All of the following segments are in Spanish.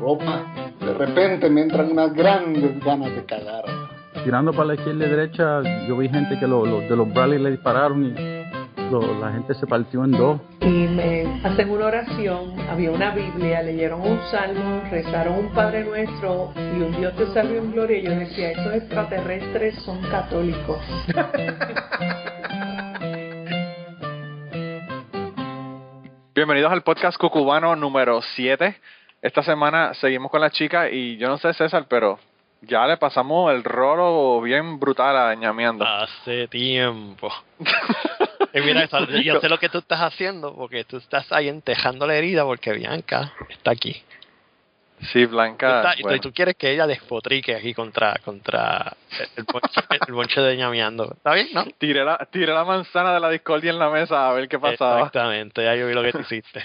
ropa. De repente me entran unas grandes ganas de cagar. Tirando para la izquierda y derecha, yo vi gente que lo, lo- de los Bradley le dispararon y lo- la gente se partió en dos. y me hacen una oración, había una Biblia, leyeron un salmo, rezaron un Padre Nuestro y un Dios te salve en gloria. Y yo decía, estos extraterrestres son católicos. Bienvenidos al podcast cucubano número 7. Esta semana seguimos con la chica y yo no sé César, pero ya le pasamos el rolo bien brutal a ñameando. Hace tiempo. y mira, yo sé lo que tú estás haciendo porque tú estás ahí entejando la herida porque Bianca está aquí. Sí, Tú Blanca. estás- y tú- bueno. y tú quieres que ella despotrique aquí contra contra el bonche, el bonche de ñameando. ¿Está bien, no? Tiré la, tiré la manzana de la discordia en la mesa a ver qué pasaba. Exactamente, ya yo vi lo que tú hiciste.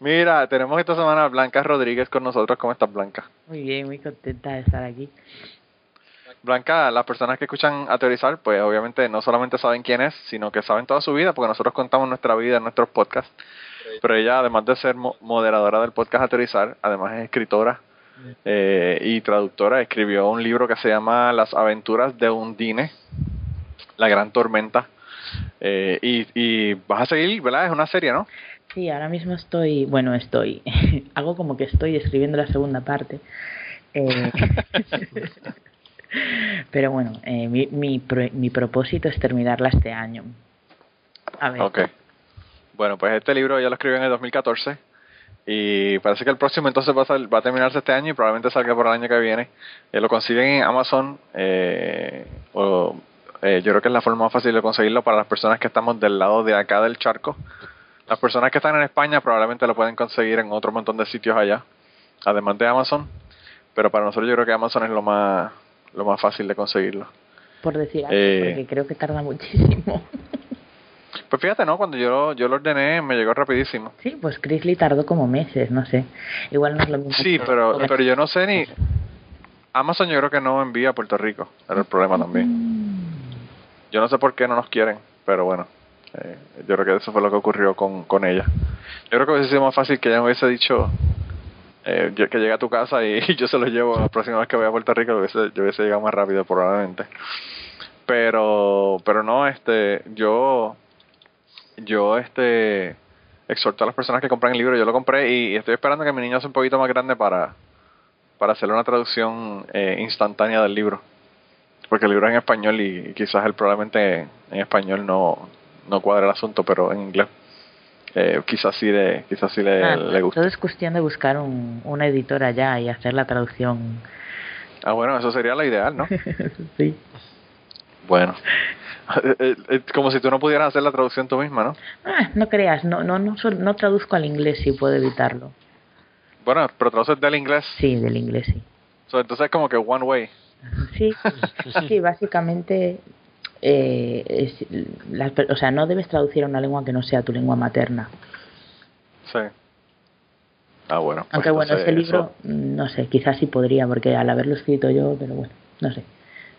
Mira, tenemos esta semana a Blanca Rodríguez con nosotros. ¿Cómo estás, Blanca? Muy bien, muy contenta de estar aquí. Blanca, las personas que escuchan a teorizar, pues obviamente no solamente saben quién es, sino que saben toda su vida, porque nosotros contamos nuestra vida en nuestros podcasts. Pero ella, además de ser mo- moderadora del podcast a teorizar, además es escritora eh, y traductora. Escribió un libro que se llama Las aventuras de Undine, La Gran Tormenta. Eh, y, y vas a seguir, ¿verdad? Es una serie, ¿no? Sí, ahora mismo estoy, bueno, estoy, hago como que estoy escribiendo la segunda parte. Eh, pero bueno, eh, mi, mi, pro- mi propósito es terminarla este año. A ver, Ok. Bueno, pues este libro ya lo escribió en el 2014 y parece que el próximo entonces va a, sal- va a terminarse este año y probablemente salga por el año que viene. Eh, lo consiguen en Amazon eh, o eh, yo creo que es la forma más fácil de conseguirlo para las personas que estamos del lado de acá del charco. Las personas que están en España probablemente lo pueden conseguir en otro montón de sitios allá, además de Amazon. Pero para nosotros yo creo que Amazon es lo más lo más fácil de conseguirlo. por decir algo, eh, porque creo que tarda muchísimo. Pues fíjate, ¿no? Cuando yo, yo lo ordené me llegó rapidísimo. Sí, pues Chrisley tardó como meses, no sé. Igual no es lo mismo. Sí, pero, pero yo no sé ni... Amazon yo creo que no envía a Puerto Rico, era el problema también. Yo no sé por qué no nos quieren, pero bueno, eh, yo creo que eso fue lo que ocurrió con, con ella. Yo creo que hubiese sido más fácil que ella me hubiese dicho eh, que llegue a tu casa y, yo se lo llevo la próxima vez que voy a Puerto Rico, hubiese, yo hubiese llegado más rápido probablemente. Pero, pero no, este, yo, yo, este, exhorto a las personas que compran el libro, yo lo compré y estoy esperando que mi niño sea un poquito más grande para, para hacerle una traducción eh, instantánea del libro. Porque el libro es en español y, quizás él probablemente en español no, no cuadre el asunto, pero en inglés eh, quizás sí le, quizás sí le, Ah, le guste. todo es cuestión de buscar un, una editora ya y hacer la traducción. Ah, bueno, eso sería lo ideal, ¿no? sí. Bueno, Eh, eh, como si tú no pudieras hacer la traducción tú misma, ¿no? Ah, no creas, no, no, no, no traduzco al inglés si puedo evitarlo. Bueno, pero traduces del inglés, Sí, del inglés sí. so, entonces es como que one way. Sí, sí, básicamente, eh, es, las per- o sea, no debes traducir a una lengua que no sea tu lengua materna. Sí. Ah, bueno. pues Aunque bueno, ese libro, eso- mm, no sé, quizás sí podría, porque al haberlo escrito yo, pero bueno, no sé.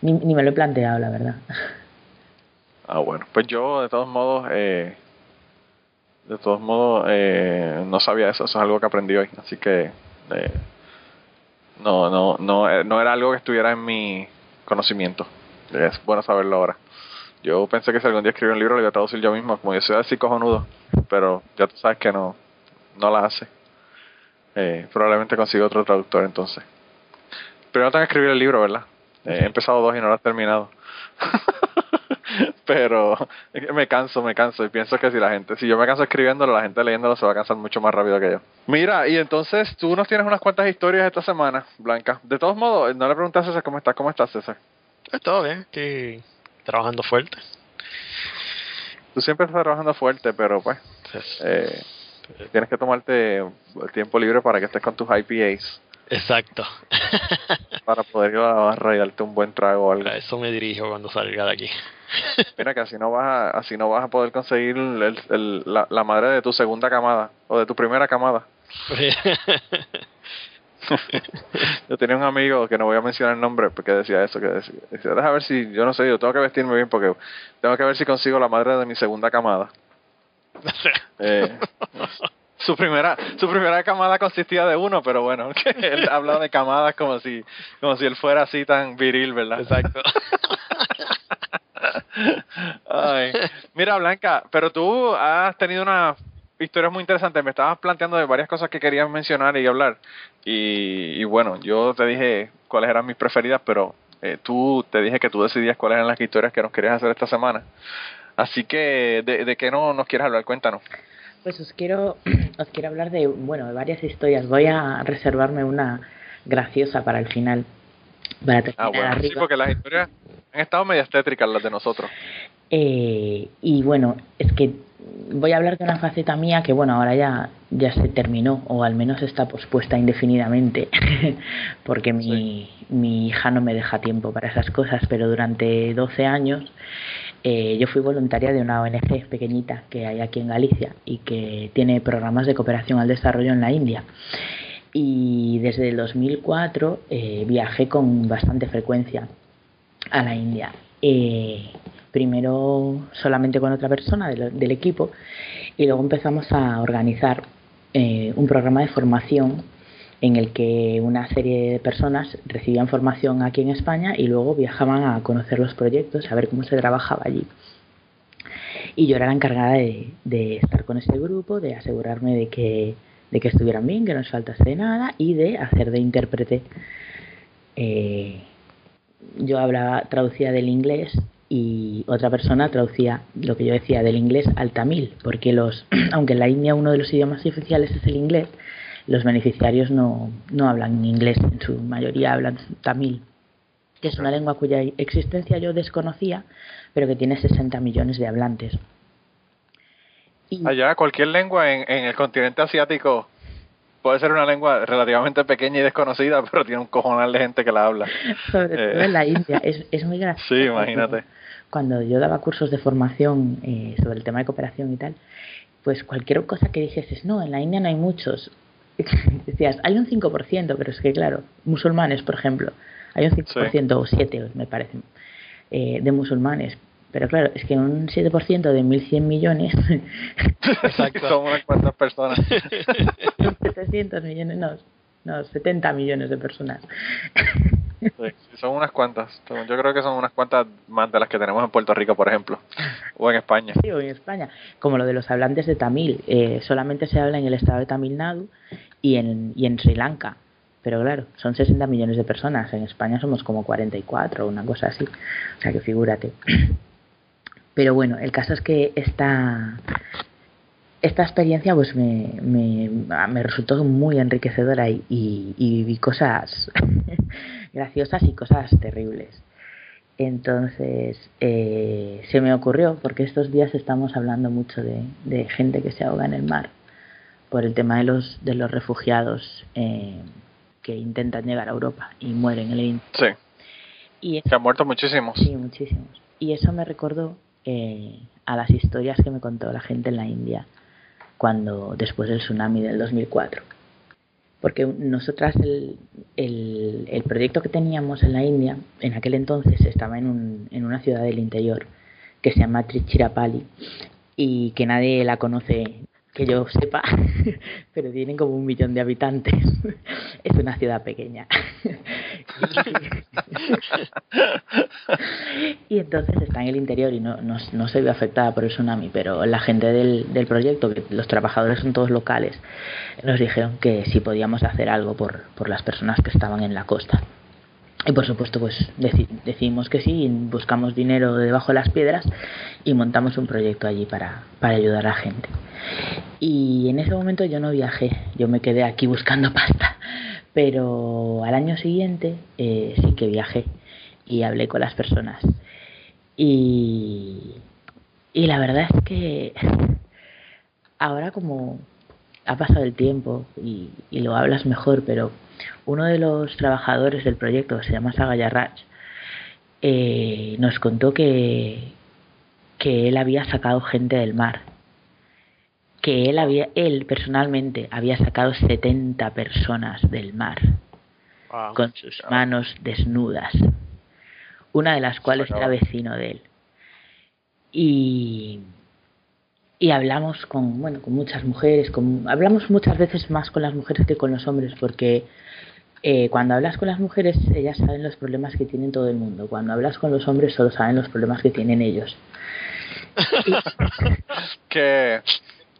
Ni, ni me lo he planteado, la verdad. Ah, bueno. Pues yo, de todos modos, eh, de todos modos, eh, no sabía eso. Eso es algo que aprendí hoy. Así que eh, no, no, no, eh, no era algo que estuviera en mi conocimiento. Es bueno saberlo ahora. Yo pensé que si algún día escribí un libro lo iba a traducir yo mismo, como yo soy así cojonudo, pero ya tú sabes que no, no la hace. Eh, probablemente consigo otro traductor entonces. Primero tengo que escribir el libro, ¿verdad? Eh, he empezado dos y no lo he terminado. pero me canso, me canso y pienso que si la gente, si yo me canso escribiéndolo, la gente leyéndolo se va a cansar mucho más rápido que yo. Mira, y entonces tú nos tienes unas cuantas historias esta semana, Blanca. De todos modos, no le preguntas a César cómo estás, ¿cómo estás, César? Pues todo bien, estoy trabajando fuerte. Tú siempre estás trabajando fuerte, pero pues eh, tienes que tomarte el tiempo libre para que estés con tus IPAs, Exacto. para poder ir a la barra y darte un buen trago o algo. A eso me dirijo cuando salga de aquí. Mira que así no vas a, así no vas a poder conseguir el- el- la, la madre de tu segunda camada o de tu primera camada. Yo tenía un amigo que no voy a mencionar el nombre porque decía eso, que decía, decía, deja ver si, yo no sé, yo tengo que vestirme bien porque tengo que ver si consigo la madre de mi segunda camada. Eh, su primera su primera camada consistía de uno, pero bueno, que él habla de camadas como si como si él fuera así tan viril, ¿verdad? Exacto. Ay. Mira, Blanca, pero tú has tenido una historia muy interesante. Me estabas planteando de varias cosas que querías mencionar y hablar. Y, y bueno, yo te dije cuáles eran mis preferidas, pero eh, tú te dije que tú decidías cuáles eran las historias que nos querías hacer esta semana. Así que, ¿de, de qué no nos quieres hablar? Cuéntanos. Pues os quiero, os quiero hablar de, bueno, de varias historias. Voy a reservarme una graciosa para el final. Para terminar Ah, bueno, sí, porque las historias han estado medias tétricas las de nosotros. Eh, y bueno, es que voy a hablar de una faceta mía que, bueno, ahora ya, ya se terminó, o al menos está pospuesta indefinidamente, porque mi, mi hija no me deja tiempo para esas cosas, pero durante 12 años eh, yo fui voluntaria de una ONG pequeñita que hay aquí en Galicia y que tiene programas de cooperación al desarrollo en la India. Y desde el 2004 eh, viajé con bastante frecuencia a la India. Eh, primero solamente con otra persona del, equipo y luego empezamos a organizar eh, un programa de formación en el que una serie de personas recibían formación aquí en España y luego viajaban a conocer los proyectos, a ver cómo se trabajaba allí. Y yo era la encargada de, de estar con ese grupo, de asegurarme de que, de que estuvieran bien, que no les faltase nada y de hacer de intérprete. Eh, yo hablaba, traducía del inglés y otra persona traducía lo que yo decía del inglés al tamil, porque los, aunque en la India uno de los idiomas oficiales es el inglés, los beneficiarios no, no hablan inglés, en su mayoría hablan tamil, que es una lengua cuya existencia yo desconocía, pero que tiene 60 millones de hablantes. Y, Allá, cualquier lengua en, en el continente asiático puede ser una lengua relativamente pequeña y desconocida, pero tiene un cojonal de gente que la habla. sobre Eh. todo en la India, es, es muy gracioso. Sí, imagínate. Cuando yo daba cursos de formación eh, sobre el tema de cooperación y tal, pues cualquier cosa que dijeses, no, en la India no hay muchos. Decías, hay un 5%, pero es que claro, musulmanes, por ejemplo, hay un 5% o 7, me parece, eh, de musulmanes. Pero claro, es que un 7% de 1.100 millones, Exacto. Son unas cuantas personas. 700 millones, no, no, 70 millones de personas. Son unas cuantas. Yo creo que son unas cuantas más de las que tenemos en Puerto Rico, por ejemplo, o en España. Sí, o en España, como lo de los hablantes de tamil, eh, solamente se habla en el estado de Tamil Nadu y en, y en Sri Lanka. Pero claro, son 60 millones de personas, en España somos como 44 o una cosa así, o sea que figúrate. Pero bueno, el caso es que esta, esta experiencia pues me, me, me resultó muy enriquecedora y, y, y viví cosas graciosas y cosas terribles. Entonces eh, se me ocurrió, porque estos días estamos hablando mucho de, de, gente que se ahoga en el mar por el tema de los, de los refugiados eh, que intentan llegar a Europa y mueren en el. Sí. Y Que han muerto muchísimos. Sí, muchísimos. Y eso me recordó eh, a las historias que me contó la gente en la India cuando después del tsunami del 2004. Porque nosotras el, el, el proyecto que teníamos en la India en aquel entonces estaba en, un, en una ciudad del interior que se llama Trichirapalli y que nadie la conoce que yo sepa, pero tienen como un millón de habitantes. es una ciudad pequeña. y entonces está en el interior y no, no, se ve afectada por el tsunami, pero la gente del, del proyecto, que los trabajadores son todos locales, nos dijeron que si podíamos hacer algo por, por las personas que estaban en la costa. Y por supuesto, pues deci decidimos que sí, buscamos dinero debajo de las piedras y montamos un proyecto allí para, para ayudar a la gente. Y en ese momento yo no viajé, yo me quedé aquí buscando pasta. Pero al año siguiente eh, sí que viajé y hablé con las personas. Y, y la verdad es que ahora como ha pasado el tiempo y, y lo hablas mejor, pero uno de los trabajadores del proyecto, que se llama Sagaya Raj, eh, nos contó que, que él había sacado gente del mar. Que él había, él personalmente había sacado 70 personas del mar wow. con sus manos desnudas, una de las cuales era vecino de él. Y, y hablamos con, bueno, con muchas mujeres, con, hablamos muchas veces más con las mujeres que con los hombres, porque eh, cuando hablas con las mujeres, ellas saben los problemas que tienen todo el mundo. Cuando hablas con los hombres, solo saben los problemas que tienen ellos. qué,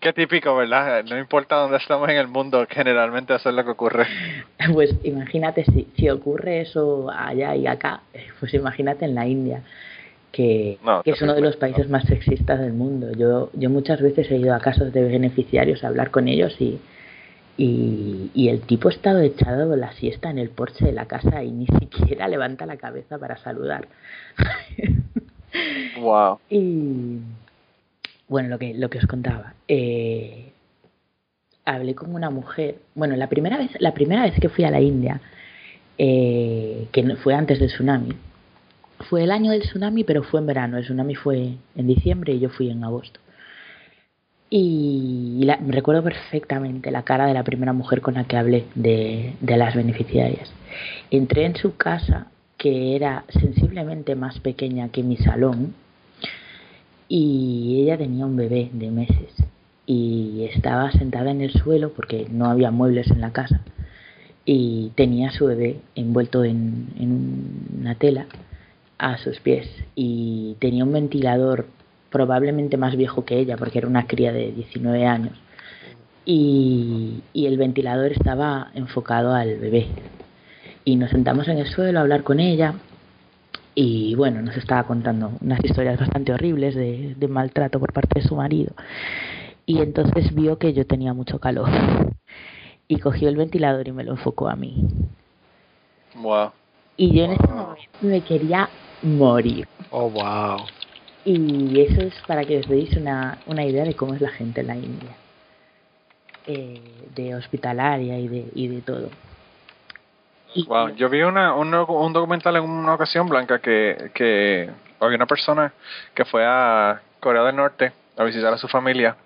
qué típico, ¿verdad? No importa dónde estamos en el mundo, generalmente eso es lo que ocurre. Pues imagínate, si, si ocurre eso allá y acá, pues imagínate en la India que, es uno de los países más sexistas del mundo. Yo, yo muchas veces he ido a casos de beneficiarios a hablar con ellos y, y, el tipo ha estado echado la siesta en el porche de la casa y ni siquiera levanta la cabeza para saludar. wow. Y bueno, lo que, lo que os contaba. Eh, hablé con una mujer. Bueno, la primera vez, la primera vez que fui a la India, eh, que fue antes del tsunami, fue el año del tsunami, pero fue en verano. El tsunami fue en diciembre y yo fui en agosto. Y me recuerdo perfectamente la cara de la primera mujer con la que hablé de, las beneficiarias. Entré en su casa, que era sensiblemente más pequeña que mi salón, y ella tenía un bebé de meses y estaba sentada en el suelo porque no había muebles en la casa y tenía su bebé envuelto en, en una tela a sus pies y tenía un ventilador probablemente más viejo que ella porque era una cría de 19 años y, y el ventilador estaba enfocado al bebé y nos sentamos en el suelo a hablar con ella y bueno, nos estaba contando unas historias bastante horribles de, de, maltrato por parte de su marido. Y entonces vio que yo tenía mucho calor y cogió el ventilador y me lo enfocó a mí. Wow. Y yo en ese momento me quería morir. Oh, wow. Y eso es para que os deis una, una idea de cómo es la gente en la India. Eh, de hospitalaria y de, y de todo. wow, yo vi una, un, un, documental en una ocasión, Blanca, que, que había una persona que fue a Corea del Norte a visitar a su familia.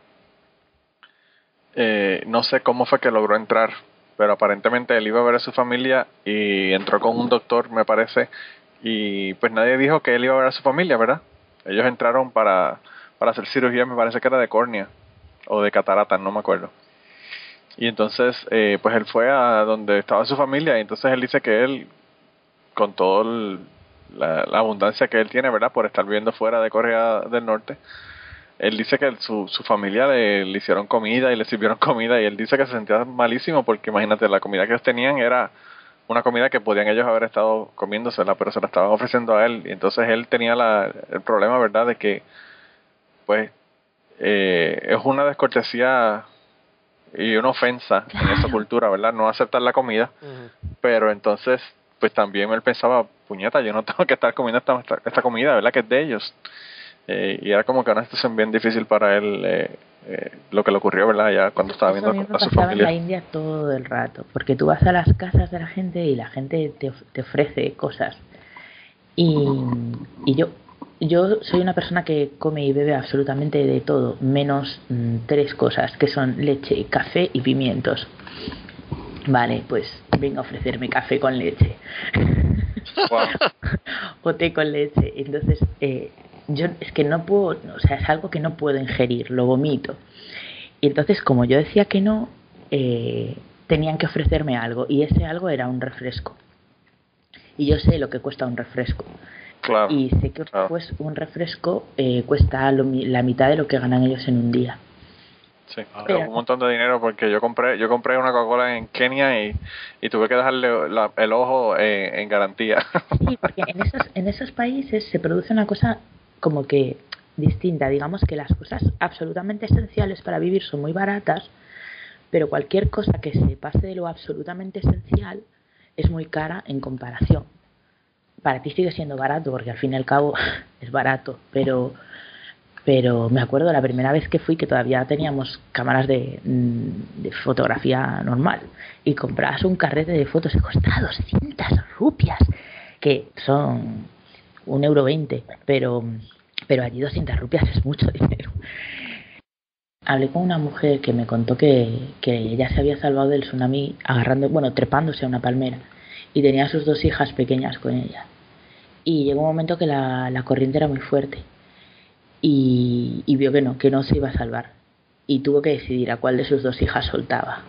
Eh, no sé cómo fue que logró entrar, pero aparentemente él iba a ver a su familia y entró con un doctor, me parece, y pues nadie dijo que él iba a ver a su familia, ¿verdad? Ellos entraron para, para hacer cirugía, me parece que era de córnea o de catarata, no me acuerdo. Y entonces, eh, pues él fue a donde estaba su familia y entonces él dice que él, con toda la, abundancia que él tiene, ¿verdad? Por estar viviendo fuera de Corea del Norte, él dice que su, su familia le, le hicieron comida y le sirvieron comida y él dice que se sentía malísimo porque imagínate, la comida que ellos tenían era una comida que podían ellos haber estado comiéndosela, pero se la estaban ofreciendo a él. Y entonces él tenía la, el problema, ¿verdad?, de que, pues, eh, es una descortesía y una ofensa en esa cultura, ¿verdad? No aceptar la comida, pero entonces, pues también él pensaba, puñeta, yo no tengo que estar comiendo esta, esta comida, ¿verdad? Que es de ellos. Eh, y era como que una situación bien difícil para él eh, eh, lo que le ocurrió, ¿verdad? Ya cuando estaba viendo a, su familia. en la India todo el rato, porque tú vas a las casas de la gente y la gente te, te ofrece cosas. Y, y yo yo soy una persona que come y bebe absolutamente de todo, menos mm, tres cosas, que son leche, café y pimientos. Vale, pues venga a ofrecerme café con leche. o té con leche. Entonces, eh, yo es que no puedo, o sea, es algo que no puedo ingerir, lo vomito. Y entonces, como yo decía que no, eh, tenían que ofrecerme algo y ese algo era un refresco. Y yo sé lo que cuesta un refresco. Claro, y sé que pues un refresco eh, cuesta la mitad de lo que ganan ellos en un día. Sí, un montón de dinero porque yo compré yo compré una Coca-Cola en Kenia y, y tuve que dejarle el ojo en, en garantía. Sí, porque en esos, en esos países se produce una cosa como que distinta. Digamos que las cosas absolutamente esenciales para vivir son muy baratas, pero cualquier cosa que se pase de lo absolutamente esencial es muy cara en comparación. Para ti sigue siendo barato, porque al fin y al cabo es barato, pero pero me acuerdo la primera vez que fui que todavía teníamos cámaras de, mm, de fotografía normal y comprabas un carrete de fotos y costaba 200 rupias, que son un euro veinte, pero, pero allí 200 rupias es mucho dinero. Hablé con una mujer que me contó que, que ella se había salvado del tsunami agarrando, bueno, trepándose a una palmera y tenía a sus dos hijas pequeñas con ella. Y llegó un momento que la, la corriente era muy fuerte y, y vio que no, que no se iba a salvar. Y tuvo que decidir a cuál de sus dos hijas soltaba.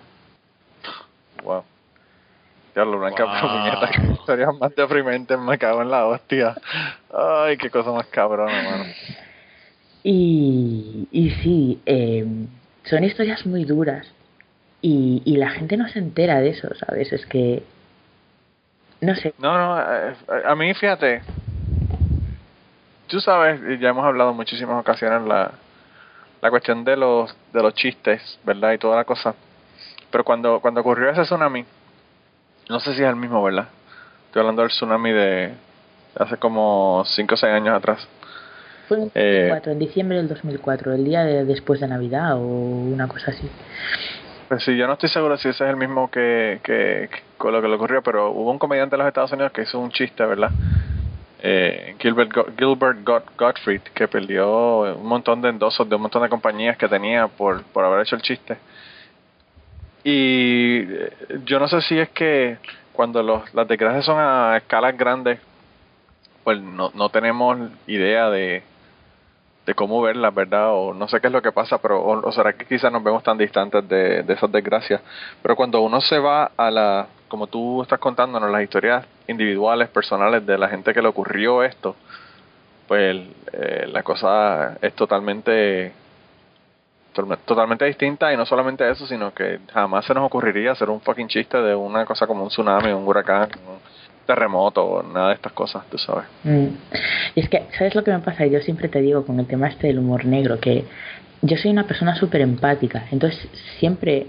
Wow. Ya lo blanca, Wow. pero puñeta, historias más deprimentes, me cago en la hostia. Ay, qué cosa más cabrona, mano. Y, y sí, eh, son historias muy duras y, y la gente no se entera de eso, ¿sabes? Es que, no sé, No, no, eh, a mí fíjate, tú sabes, y ya hemos hablado en muchísimas ocasiones la, la cuestión de los de los chistes, ¿verdad? Y toda la cosa. Pero cuando cuando ocurrió ese tsunami, no sé si es el mismo, ¿verdad? Estoy hablando del tsunami de hace como 5 o 6 años atrás. fue en, Eh. 2004, en diciembre del 2004, el día de, después de Navidad o una cosa así. Pues sí, yo no estoy seguro si ese es el mismo que, que, que- con lo que le ocurrió, pero hubo un comediante de los Estados Unidos que hizo un chiste, ¿verdad? Eh, Gilbert, Go- Gilbert Got- Gottfried, que perdió un montón de endosos de un montón de compañías que tenía por, por haber hecho el chiste. Y eh, yo no sé si es que cuando los, las desgracias son a escalas grandes, pues no, no tenemos idea de, de cómo verlas, ¿verdad? O no sé qué es lo que pasa, pero o, o será que quizás nos vemos tan distantes de, de esas desgracias. Pero cuando uno se va a la, como tú estás contándonos, las historias individuales, personales de la gente que le ocurrió esto, pues eh, la cosa es totalmente totalmente distinta y no solamente eso, sino que jamás se nos ocurriría hacer un fucking chiste de una cosa como un tsunami, un huracán, un terremoto, nada de estas cosas, tú sabes. Mm. Es que, ¿sabes lo que me pasa? Yo siempre te digo con el tema este del humor negro, que yo soy una persona súper empática, entonces siempre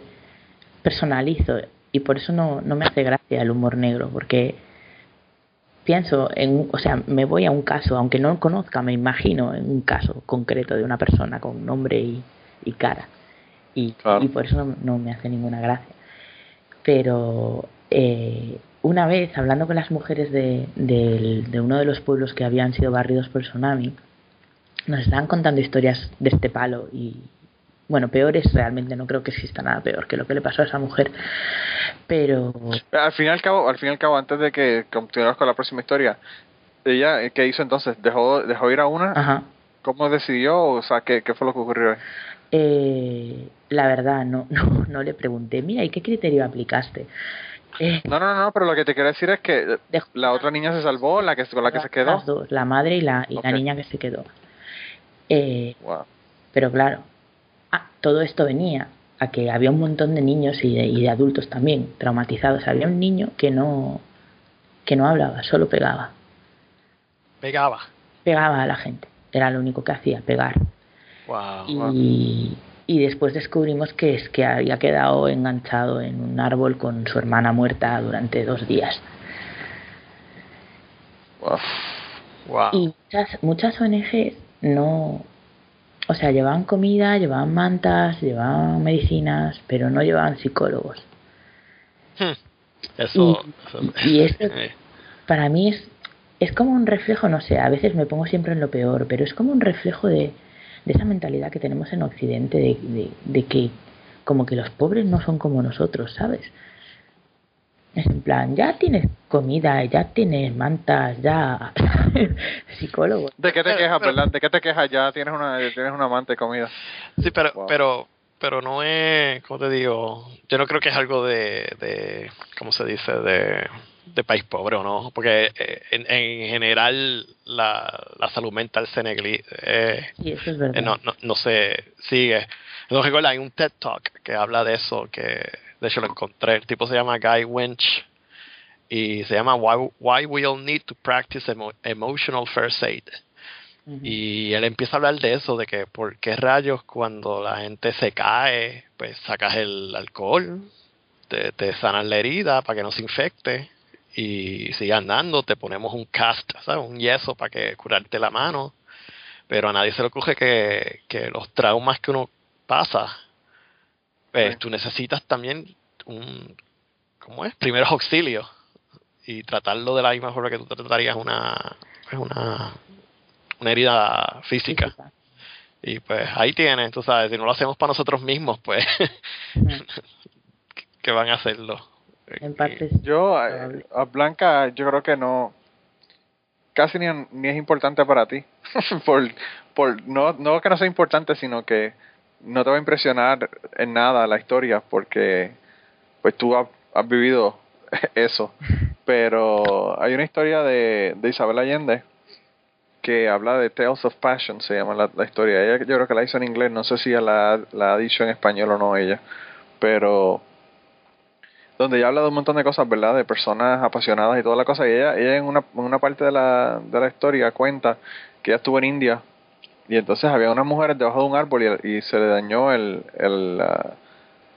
personalizo y por eso no, no me hace gracia el humor negro, porque pienso en, o sea, me voy a un caso, aunque no lo conozca, me imagino en un caso concreto de una persona con nombre y, y cara. Y, Claro. y por eso no, no me hace ninguna gracia. Pero eh, una vez, hablando con las mujeres de, del- de uno de los pueblos que habían sido barridos por el tsunami, nos estaban contando historias de este palo y, bueno, peores realmente, no creo que exista nada peor que lo que le pasó a esa mujer. Pero Al fin y al cabo, al fin y al cabo, antes de que continuemos con la próxima historia, ella, eh, ¿qué hizo entonces? ¿Dejó, dejó ir a una? Ajá. ¿Cómo decidió? O sea, ¿qué, qué fue lo que ocurrió? Eh, la verdad, no, no, no le pregunté, mira, ¿y qué criterio aplicaste? Eh, No, no, no, pero lo que te quiero decir es que la otra niña se salvó, la que con la que se quedó. Las dos, la madre y la, y la niña que se quedó. Eh, Wow. pero claro, ah, todo esto venía a que había un montón de niños y de, y de adultos también traumatizados. Había un niño que no, que no hablaba, solo pegaba. Pegaba. Pegaba a la gente. Era lo único que hacía, pegar. Wow. Y, y después descubrimos que es que había quedado enganchado en un árbol con su hermana muerta durante dos días. wow. Y muchas, muchas ONGs no, o sea, llevaban comida, llevaban mantas, llevaban medicinas, pero no llevaban psicólogos. Eso. Y- y esto- Eh, Para mí es, es como un reflejo, no sé, a veces me pongo siempre en lo peor, pero es como un reflejo de, de esa mentalidad que tenemos en Occidente de, de, de que como que los pobres no son como nosotros, ¿sabes? Es en plan, ya tienes comida, ya tienes mantas, ya psicólogos. ¿De qué te Pero- quejas, pero- verdad? ¿De qué te quejas? Ya tienes una, tienes una amante de comida. Sí, pero, Wow. pero, pero no es, ¿cómo te digo? Yo no creo que es algo de, de ¿cómo se dice? De, de país pobre o no, porque eh, en, en general la, la salud mental se negli eh, es eh, no, no, no se sigue. No recuerdo, hay un TED Talk que habla de eso, que de hecho lo encontré. El tipo se llama Guy Winch y se llama Why, Why We All Need to Practice Emo- Emotional First Aid. Y él empieza a hablar de eso, de que por qué rayos cuando la gente se cae, pues sacas el alcohol, te, te sanas la herida para que no se infecte y siga andando, te ponemos un cast, ¿sabes? un yeso para que curarte la mano. Pero a nadie se le ocurre que, que los traumas que uno pasa, pues Sí. tú necesitas también un, ¿cómo es? Primeros auxilios y tratarlo de la misma forma que tú tratarías una, pues una, una herida física. Física. Y pues ahí tienes, tú sabes, si no lo hacemos para nosotros mismos, pues, Mm. ¿qué van a hacerlo? En parte Yo, eh, a Blanca, yo creo que no, casi ni, ni es importante para ti, por, por, no, no que no sea importante, sino que no te va a impresionar en nada la historia porque pues tú has, has vivido eso. Pero hay una historia de, de Isabel Allende que habla de Tales of Passion, se llama la, la historia. Ella yo creo que la hizo en inglés, no sé si la, la ha dicho en español o no ella, pero donde ella habla de un montón de cosas, ¿verdad? De personas apasionadas y toda la cosa. Y ella, ella en una, en una parte de la, de la historia cuenta que ella estuvo en India y entonces había unas mujeres debajo de un árbol y, se le dañó el, el, ah,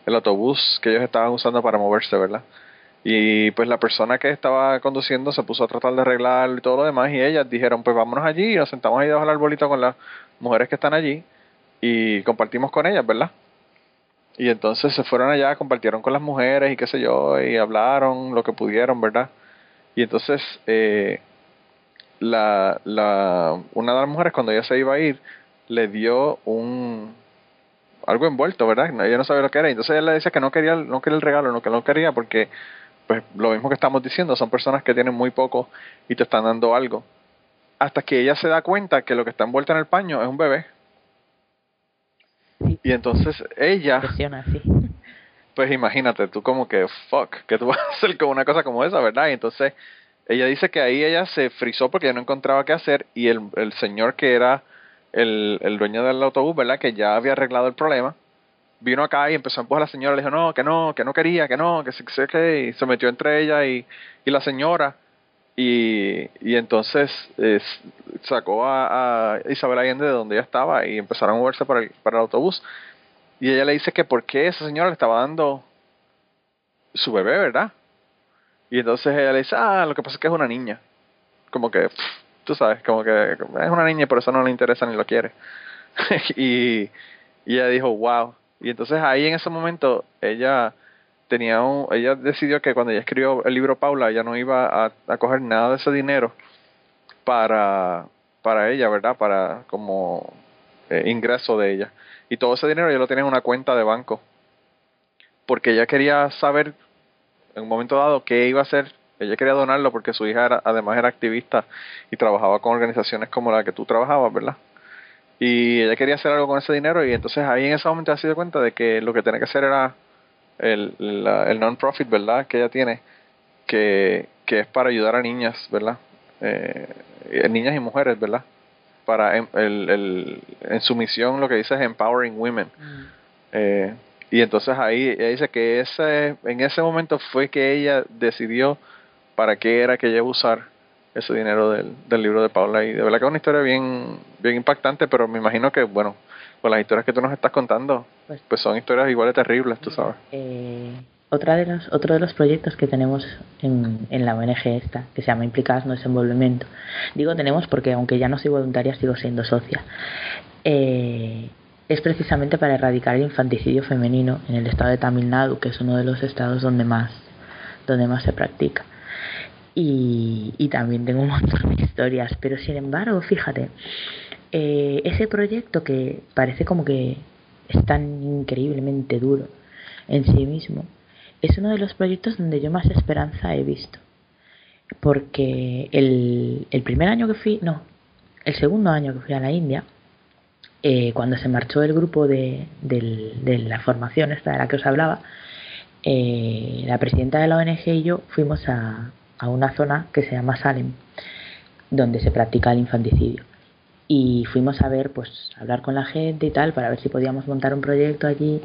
el autobús que ellos estaban usando para moverse, ¿verdad? Y pues la persona que estaba conduciendo se puso a tratar de arreglar y todo lo demás y ellas dijeron pues vámonos allí y nos sentamos ahí debajo del arbolito con las mujeres que están allí y compartimos con ellas, ¿verdad? Y entonces se fueron allá, compartieron con las mujeres y qué sé yo, y hablaron lo que pudieron, ¿verdad? Y entonces eh, la, la, una de las mujeres cuando ella se iba a ir le dio un algo envuelto, ¿verdad? Ella no sabía lo que era. Entonces ella le decía que no quería, no quería el regalo, no que no quería porque pues lo mismo que estamos diciendo, son personas que tienen muy poco y te están dando algo. Hasta que ella se da cuenta que lo que está envuelto en el paño es un bebé. Y entonces ella, sí. pues imagínate, tú como que, fuck, que tú vas a hacer con una cosa como esa, ¿verdad? Y entonces ella dice que ahí ella se frizó porque ya no encontraba qué hacer y el, el señor que era el, el dueño del autobús, ¿verdad? Que ya había arreglado el problema, vino acá y empezó a empujar a la señora, le dijo, no, que no, que no quería, que no, que que, que, y se metió entre ella y, y la señora. Y, y entonces eh, sacó a, Isabel Allende de donde ella estaba y empezaron a moverse para el, para el autobús. Y ella le dice que por qué esa señora le estaba dando su bebé, ¿verdad? Y entonces ella le dice, ah, lo que pasa es que es una niña. Como que, pff, tú sabes, como que es una niña y por eso no le interesa ni lo quiere. y, y ella dijo, wow. Y entonces ahí en ese momento ella tenía un, ella decidió que cuando ella escribió el libro Paula, ella no iba a, coger nada de ese dinero para, para ella, ¿verdad? Para como eh, ingreso de ella. Y todo ese dinero ella lo tenía en una cuenta de banco. Porque ella quería saber en un momento dado qué iba a hacer. Ella quería donarlo porque su hija era, además era activista y trabajaba con organizaciones como la que tú trabajabas, ¿verdad? Y ella quería hacer algo con ese dinero y entonces ahí en ese momento se dio cuenta de que lo que tenía que hacer era el, la, el non-profit, ¿verdad? Que ella tiene, que, que es para ayudar a niñas, ¿verdad? Eh, niñas y mujeres, ¿verdad? Para el, el, en su misión lo que dice es Empowering Women. Mm. Eh, y entonces ahí ella dice que ese, en ese momento fue que ella decidió para qué era que ella iba a usar ese dinero del, del libro de Paula. Y de verdad que es una historia bien, bien impactante, pero me imagino que, bueno, con las historias que tú nos estás contando, pues, pues son historias igual de terribles, tú sabes. Eh, otra de los, otro de los proyectos que tenemos en, en la ONG esta, que se llama Implicadas no Desenvolvimiento, digo tenemos porque aunque ya no soy voluntaria, sigo siendo socia, eh, es precisamente para erradicar el infanticidio femenino en el estado de Tamil Nadu, que es uno de los estados donde más, donde más se practica. Y, y también tengo un montón de historias, pero sin embargo, fíjate, eh, ese proyecto que parece como que es tan increíblemente duro en sí mismo, es uno de los proyectos donde yo más esperanza he visto. Porque el, el primer año que fui, no, el segundo año que fui a la India, eh, cuando se marchó el grupo de, de, la formación, esta de la que os hablaba, eh, la presidenta de la ONG y yo fuimos a, a una zona que se llama Salem, donde se practica el infanticidio y fuimos a ver, pues, hablar con la gente y tal, para ver si podíamos montar un proyecto allí.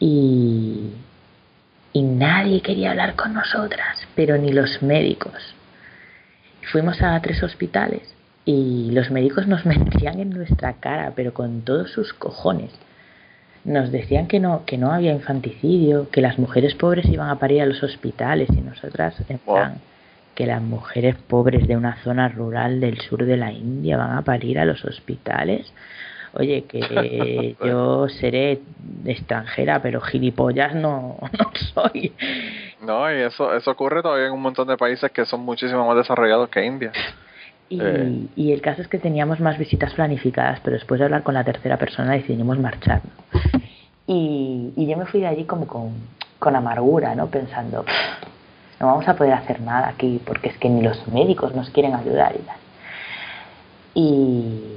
Y, y nadie quería hablar con nosotras, pero ni los médicos. Fuimos a tres hospitales y los médicos nos mentían en nuestra cara, pero con todos sus cojones. Nos decían que no, que no había infanticidio, que las mujeres pobres iban a parir a los hospitales y nosotras en plan, que las mujeres pobres de una zona rural del sur de la India van a parir a los hospitales. Oye, que yo seré extranjera, pero gilipollas no, no soy. No, y eso, eso ocurre todavía en un montón de países que son muchísimo más desarrollados que India. Y, eh. y, el caso es que teníamos más visitas planificadas, pero después de hablar con la tercera persona decidimos marcharnos. Y, y yo me fui de allí como con, con amargura, ¿no? Pensando, no vamos a poder hacer nada aquí porque es que ni los médicos nos quieren ayudar y tal. Y,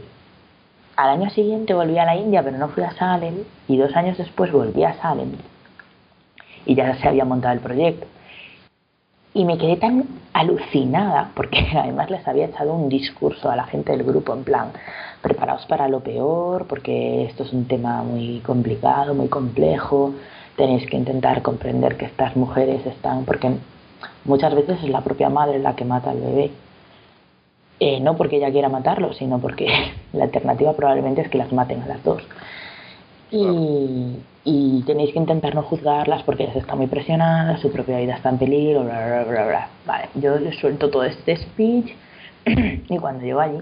al año siguiente volví a la India, pero no fui a Salem, y dos años después volví a Salem, y ya se había montado el proyecto. Y me quedé tan alucinada, porque además les había echado un discurso a la gente del grupo, en plan, preparaos para lo peor, porque esto es un tema muy complicado, muy complejo, tenéis que intentar comprender que estas mujeres están, porque muchas veces es la propia madre la que mata al bebé. Eh, no porque ella quiera matarlo, sino porque la alternativa probablemente es que las maten a las dos. Y, y tenéis que intentar no juzgarlas porque ellas están muy presionadas, su propia vida está en peligro, bla, bla, bla, bla. Vale, yo les suelto todo este speech y cuando llego allí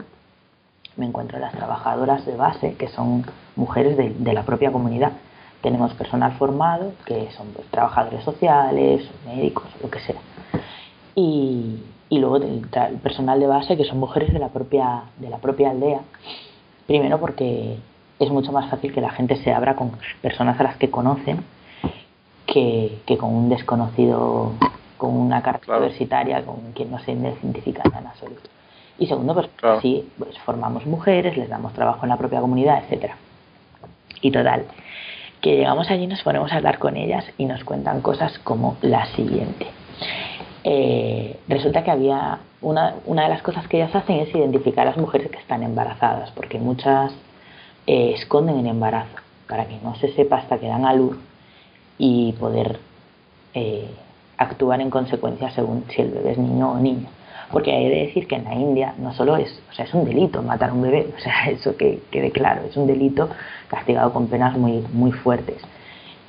me encuentro las trabajadoras de base, que son mujeres de, de la propia comunidad. Tenemos personal formado, que son pues, trabajadores sociales, médicos, lo que sea. Y, y luego el, el, personal de base, que son mujeres de la propia, de la propia aldea. Primero porque es mucho más fácil que la gente se abra con personas a las que conocen que, que con un desconocido, con una carta Claro. universitaria, con quien no se identifica en absoluto. Y segundo, pues Claro. así pues, formamos mujeres, les damos trabajo en la propia comunidad, etcétera. Y total, que llegamos allí, nos ponemos a hablar con ellas y nos cuentan cosas como la siguiente. Eh, resulta que había una, una de las cosas que ellas hacen es identificar a las mujeres que están embarazadas, porque muchas eh, esconden el embarazo para que no se sepa hasta que dan a luz y poder eh, actuar en consecuencia según si el bebé es niño o niña. Porque hay de decir que en la India no solo es, o sea, es un delito matar a un bebé, o sea, eso que quede claro, es un delito castigado con penas muy, muy fuertes.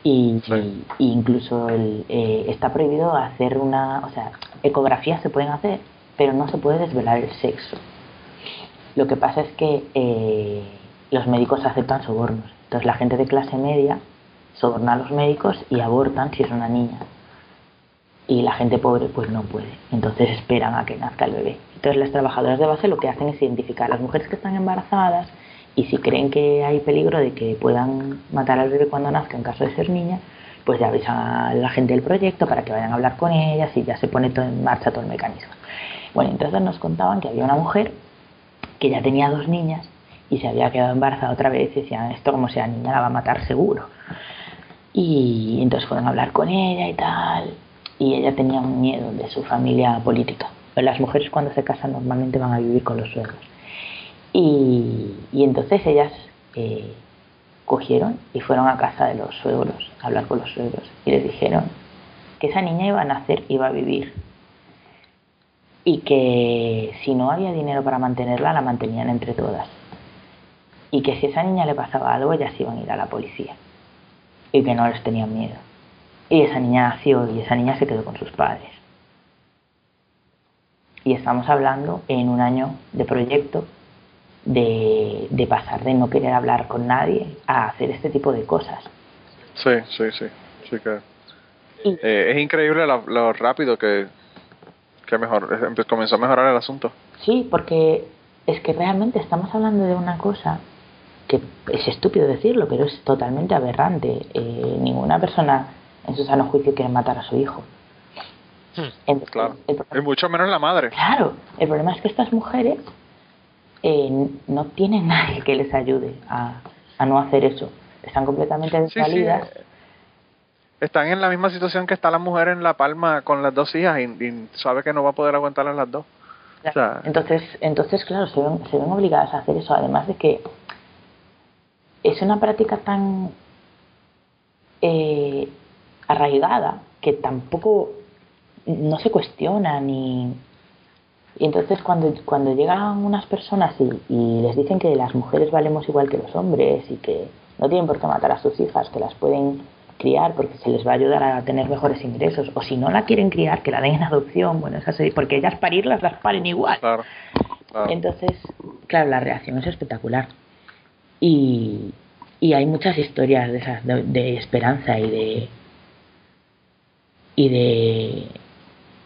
Y, Sí. y incluso el, eh, está prohibido hacer una, o sea, ecografías se pueden hacer, pero no se puede desvelar el sexo. Lo que pasa es que eh, los médicos aceptan sobornos. Entonces la gente de clase media soborna a los médicos y abortan si es una niña. Y la gente pobre pues no puede. Entonces esperan a que nazca el bebé. Entonces las trabajadoras de base lo que hacen es identificar a las mujeres que están embarazadas y si creen que hay peligro de que puedan matar al bebé cuando nazca en caso de ser niña, pues ya avisan a la gente del proyecto para que vayan a hablar con ellas y ya se pone todo en marcha todo el mecanismo. Bueno, entonces nos contaban que había una mujer que ya tenía dos niñas y se había quedado embarazada otra vez y decían, esto como sea niña la va a matar seguro. Y entonces fueron a hablar con ella y tal, y ella tenía un miedo de su familia política. Las mujeres cuando se casan normalmente van a vivir con los suegros. Y, y entonces ellas eh, cogieron y fueron a casa de los suegros, a hablar con los suegros, y les dijeron que esa niña iba a nacer, iba a vivir, y que si no había dinero para mantenerla, la mantenían entre todas. Y que si a esa niña le pasaba algo, ellas iban a ir a la policía. Y que no les tenían miedo. Y esa niña nació y esa niña se quedó con sus padres. Y estamos hablando en un año de proyecto de, de pasar de no querer hablar con nadie a hacer este tipo de cosas. Sí, sí, sí. sí que, Y- eh, es increíble lo, lo rápido que, que mejor, comenzó a mejorar el asunto. Sí, porque es que realmente estamos hablando de una cosa que es estúpido decirlo, pero es totalmente aberrante. Eh, ninguna persona en su sano juicio quiere matar a su hijo. Entonces, Claro. el Y mucho menos la madre. claro, el problema es que estas mujeres eh, no tienen nadie que les ayude a, a no hacer eso. Están completamente Sí, sí. desvalidas. Están en la misma situación que está la mujer en La Palma con las dos hijas y, y sabe que no va a poder aguantar a las dos. O sea, Entonces, entonces claro, se ven, se ven obligadas a hacer eso, además de que es una práctica tan eh, arraigada que tampoco no se cuestiona ni y entonces cuando cuando llegan unas personas y, y les dicen que las mujeres valemos igual que los hombres y que no tienen por qué matar a sus hijas que las pueden criar porque se les va a ayudar a tener mejores ingresos o si no la quieren criar que la den en adopción bueno esas porque ellas parirlas las paren igual claro. claro. entonces, claro, la reacción es espectacular. Y, y hay muchas historias de esas, de, de esperanza y de. Y de.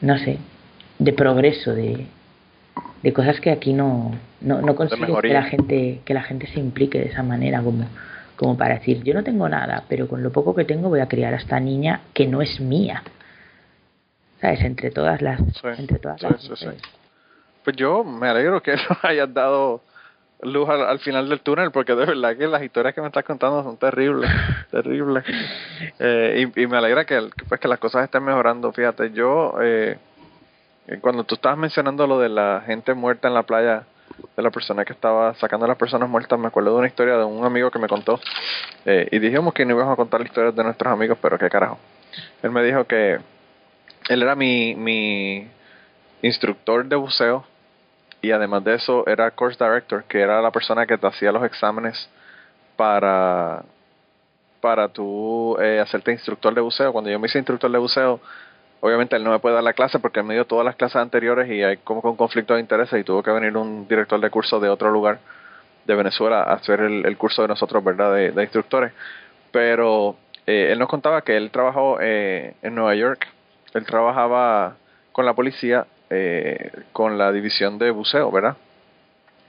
no sé, de progreso, de, de cosas que aquí no, no, no consigues que la gente, que la gente se implique de esa manera como, como para decir, yo no tengo nada, pero con lo poco que tengo voy a criar a esta niña que no es mía. ¿Sabes? Entre todas las, Sí, entre todas sí, las sí, sí. mujeres. Pues yo me alegro que lo hayas dado luz al, al final del túnel, porque de verdad que las historias que me estás contando son terribles, terribles. Eh, y, y me alegra que, pues, que las cosas estén mejorando. Fíjate, yo, eh, cuando tú estabas mencionando lo de la gente muerta en la playa, de la persona que estaba sacando a las personas muertas, me acuerdo de una historia de un amigo que me contó. Eh, y dijimos que no íbamos a contar las historias de nuestros amigos, pero qué carajo. Él me dijo que él era mi, mi instructor de buceo y además de eso era course director, que era la persona que te hacía los exámenes para para tú eh, hacerte instructor de buceo. Cuando yo me hice instructor de buceo, obviamente él no me puede dar la clase porque él me dio todas las clases anteriores y hay como un conflicto de intereses y tuvo que venir un director de curso de otro lugar de Venezuela a hacer el, el curso de nosotros, ¿verdad? De, de instructores. Pero eh, él nos contaba que él trabajó eh, en Nueva York. Él trabajaba con la policía, eh, con la división de buceo, ¿verdad?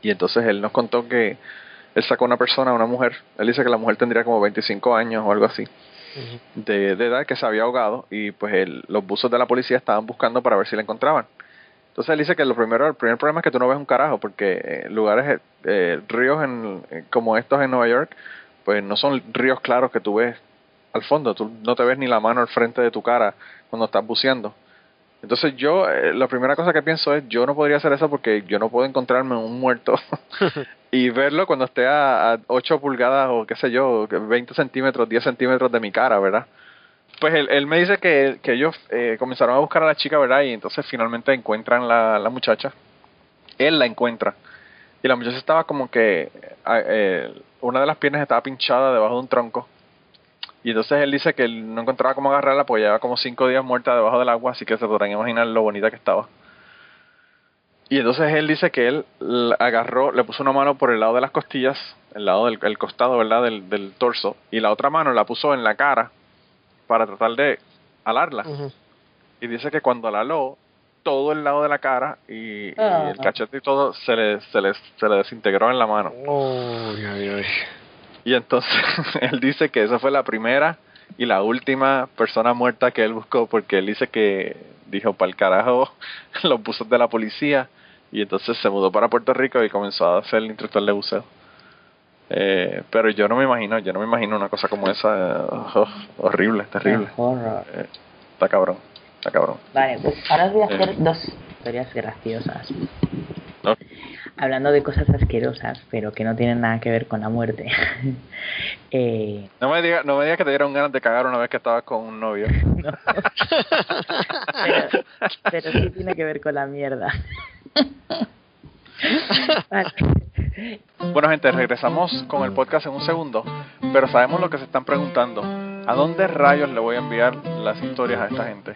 Y entonces él nos contó que él sacó una persona, una mujer. Él dice que la mujer tendría como 25 años o algo así de, de edad que se había ahogado y pues el- los buzos de la policía estaban buscando para ver si la encontraban. Entonces él dice que lo primero, el primer problema es que tú no ves un carajo porque eh, lugares, eh, ríos en, eh, como estos en Nueva York, pues no son ríos claros que tú ves al fondo, tú no te ves ni la mano al frente de tu cara cuando estás buceando. Entonces yo, eh, la primera cosa que pienso es, yo no podría hacer eso porque yo no puedo encontrarme un muerto y verlo cuando esté a, a 8 pulgadas o qué sé yo, 20 centímetros, 10 centímetros de mi cara, ¿verdad? Pues él, él me dice que, que ellos eh, comenzaron a buscar a la chica, ¿verdad? Y entonces finalmente encuentran la, la muchacha. Él la encuentra. Y la muchacha estaba como que ah, eh, una de las piernas estaba pinchada debajo de un tronco. Y entonces él dice que él no encontraba cómo agarrarla porque llevaba como cinco días muerta debajo del agua, así que se podrán imaginar lo bonita que estaba. Y entonces él dice que él la agarró, le puso una mano por el lado de las costillas, el lado del el costado, ¿verdad? Del, del torso, y la otra mano la puso en la cara para tratar de alarla. Y dice que cuando la aló, todo el lado de la cara y, y Ah. el cachete y todo se le, se, le, se le desintegró en la mano. Uy, ay, ay. Y entonces él dice que esa fue la primera y la última persona muerta que él buscó porque él dice que dijo para el carajo los buzos de la policía y entonces se mudó para Puerto Rico y comenzó a ser el instructor de buceo. Eh, pero yo no me imagino, yo no me imagino una cosa como esa, eh, oh, horrible, terrible. Eh, está cabrón, está cabrón. Vale, pues ahora os voy a hacer Eh. dos historias graciosas. ¿no? Hablando de cosas asquerosas, pero que no tienen nada que ver con la muerte. eh, No me digas no me digas que te dieron ganas de cagar una vez que estabas con un novio. pero, pero sí tiene que ver con la mierda. Vale. Bueno, gente, regresamos con el podcast en un segundo, pero sabemos lo que se están preguntando. ¿A dónde rayos le voy a enviar las historias a esta gente?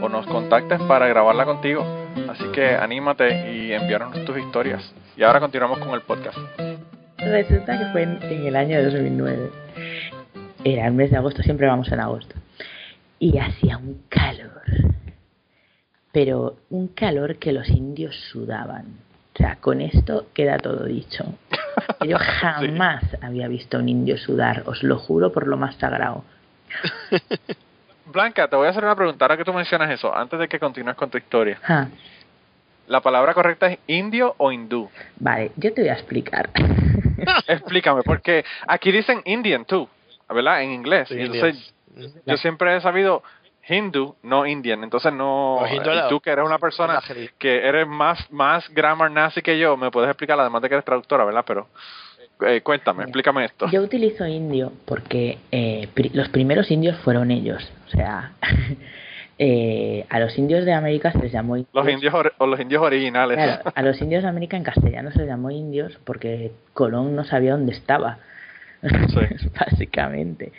o nos contactes para grabarla contigo. Así que anímate y envíanos tus historias. Y ahora continuamos con el podcast. Resulta que fue en, en el año 2009. Era el mes de agosto, siempre vamos en agosto. Y hacía un calor. Pero un calor que los indios sudaban. O sea, con esto queda todo dicho. Yo jamás había visto a un indio sudar, os lo juro por lo más sagrado. Blanca, te voy a hacer una pregunta ahora que tú mencionas eso, antes de que continúes con tu historia. Ah, ¿La palabra correcta es indio o hindú? vale, yo te voy a explicar. Explícame, porque aquí dicen Indian tú, ¿verdad? En inglés. Entonces, Indians. yo siempre he sabido Hindu, no Indian. Entonces no. Y tú que eres una persona que eres más más grammar nazi que yo, me puedes explicar, además de que eres traductora, ¿verdad? Pero eh, cuéntame, explícame esto. Yo utilizo indio porque eh, pri- los primeros indios fueron ellos. O sea, eh, a los indios de América se les llamó indios. Los indios o los indios originales. Claro, a los indios de América en castellano se les llamó indios porque Colón no sabía dónde estaba. Básicamente.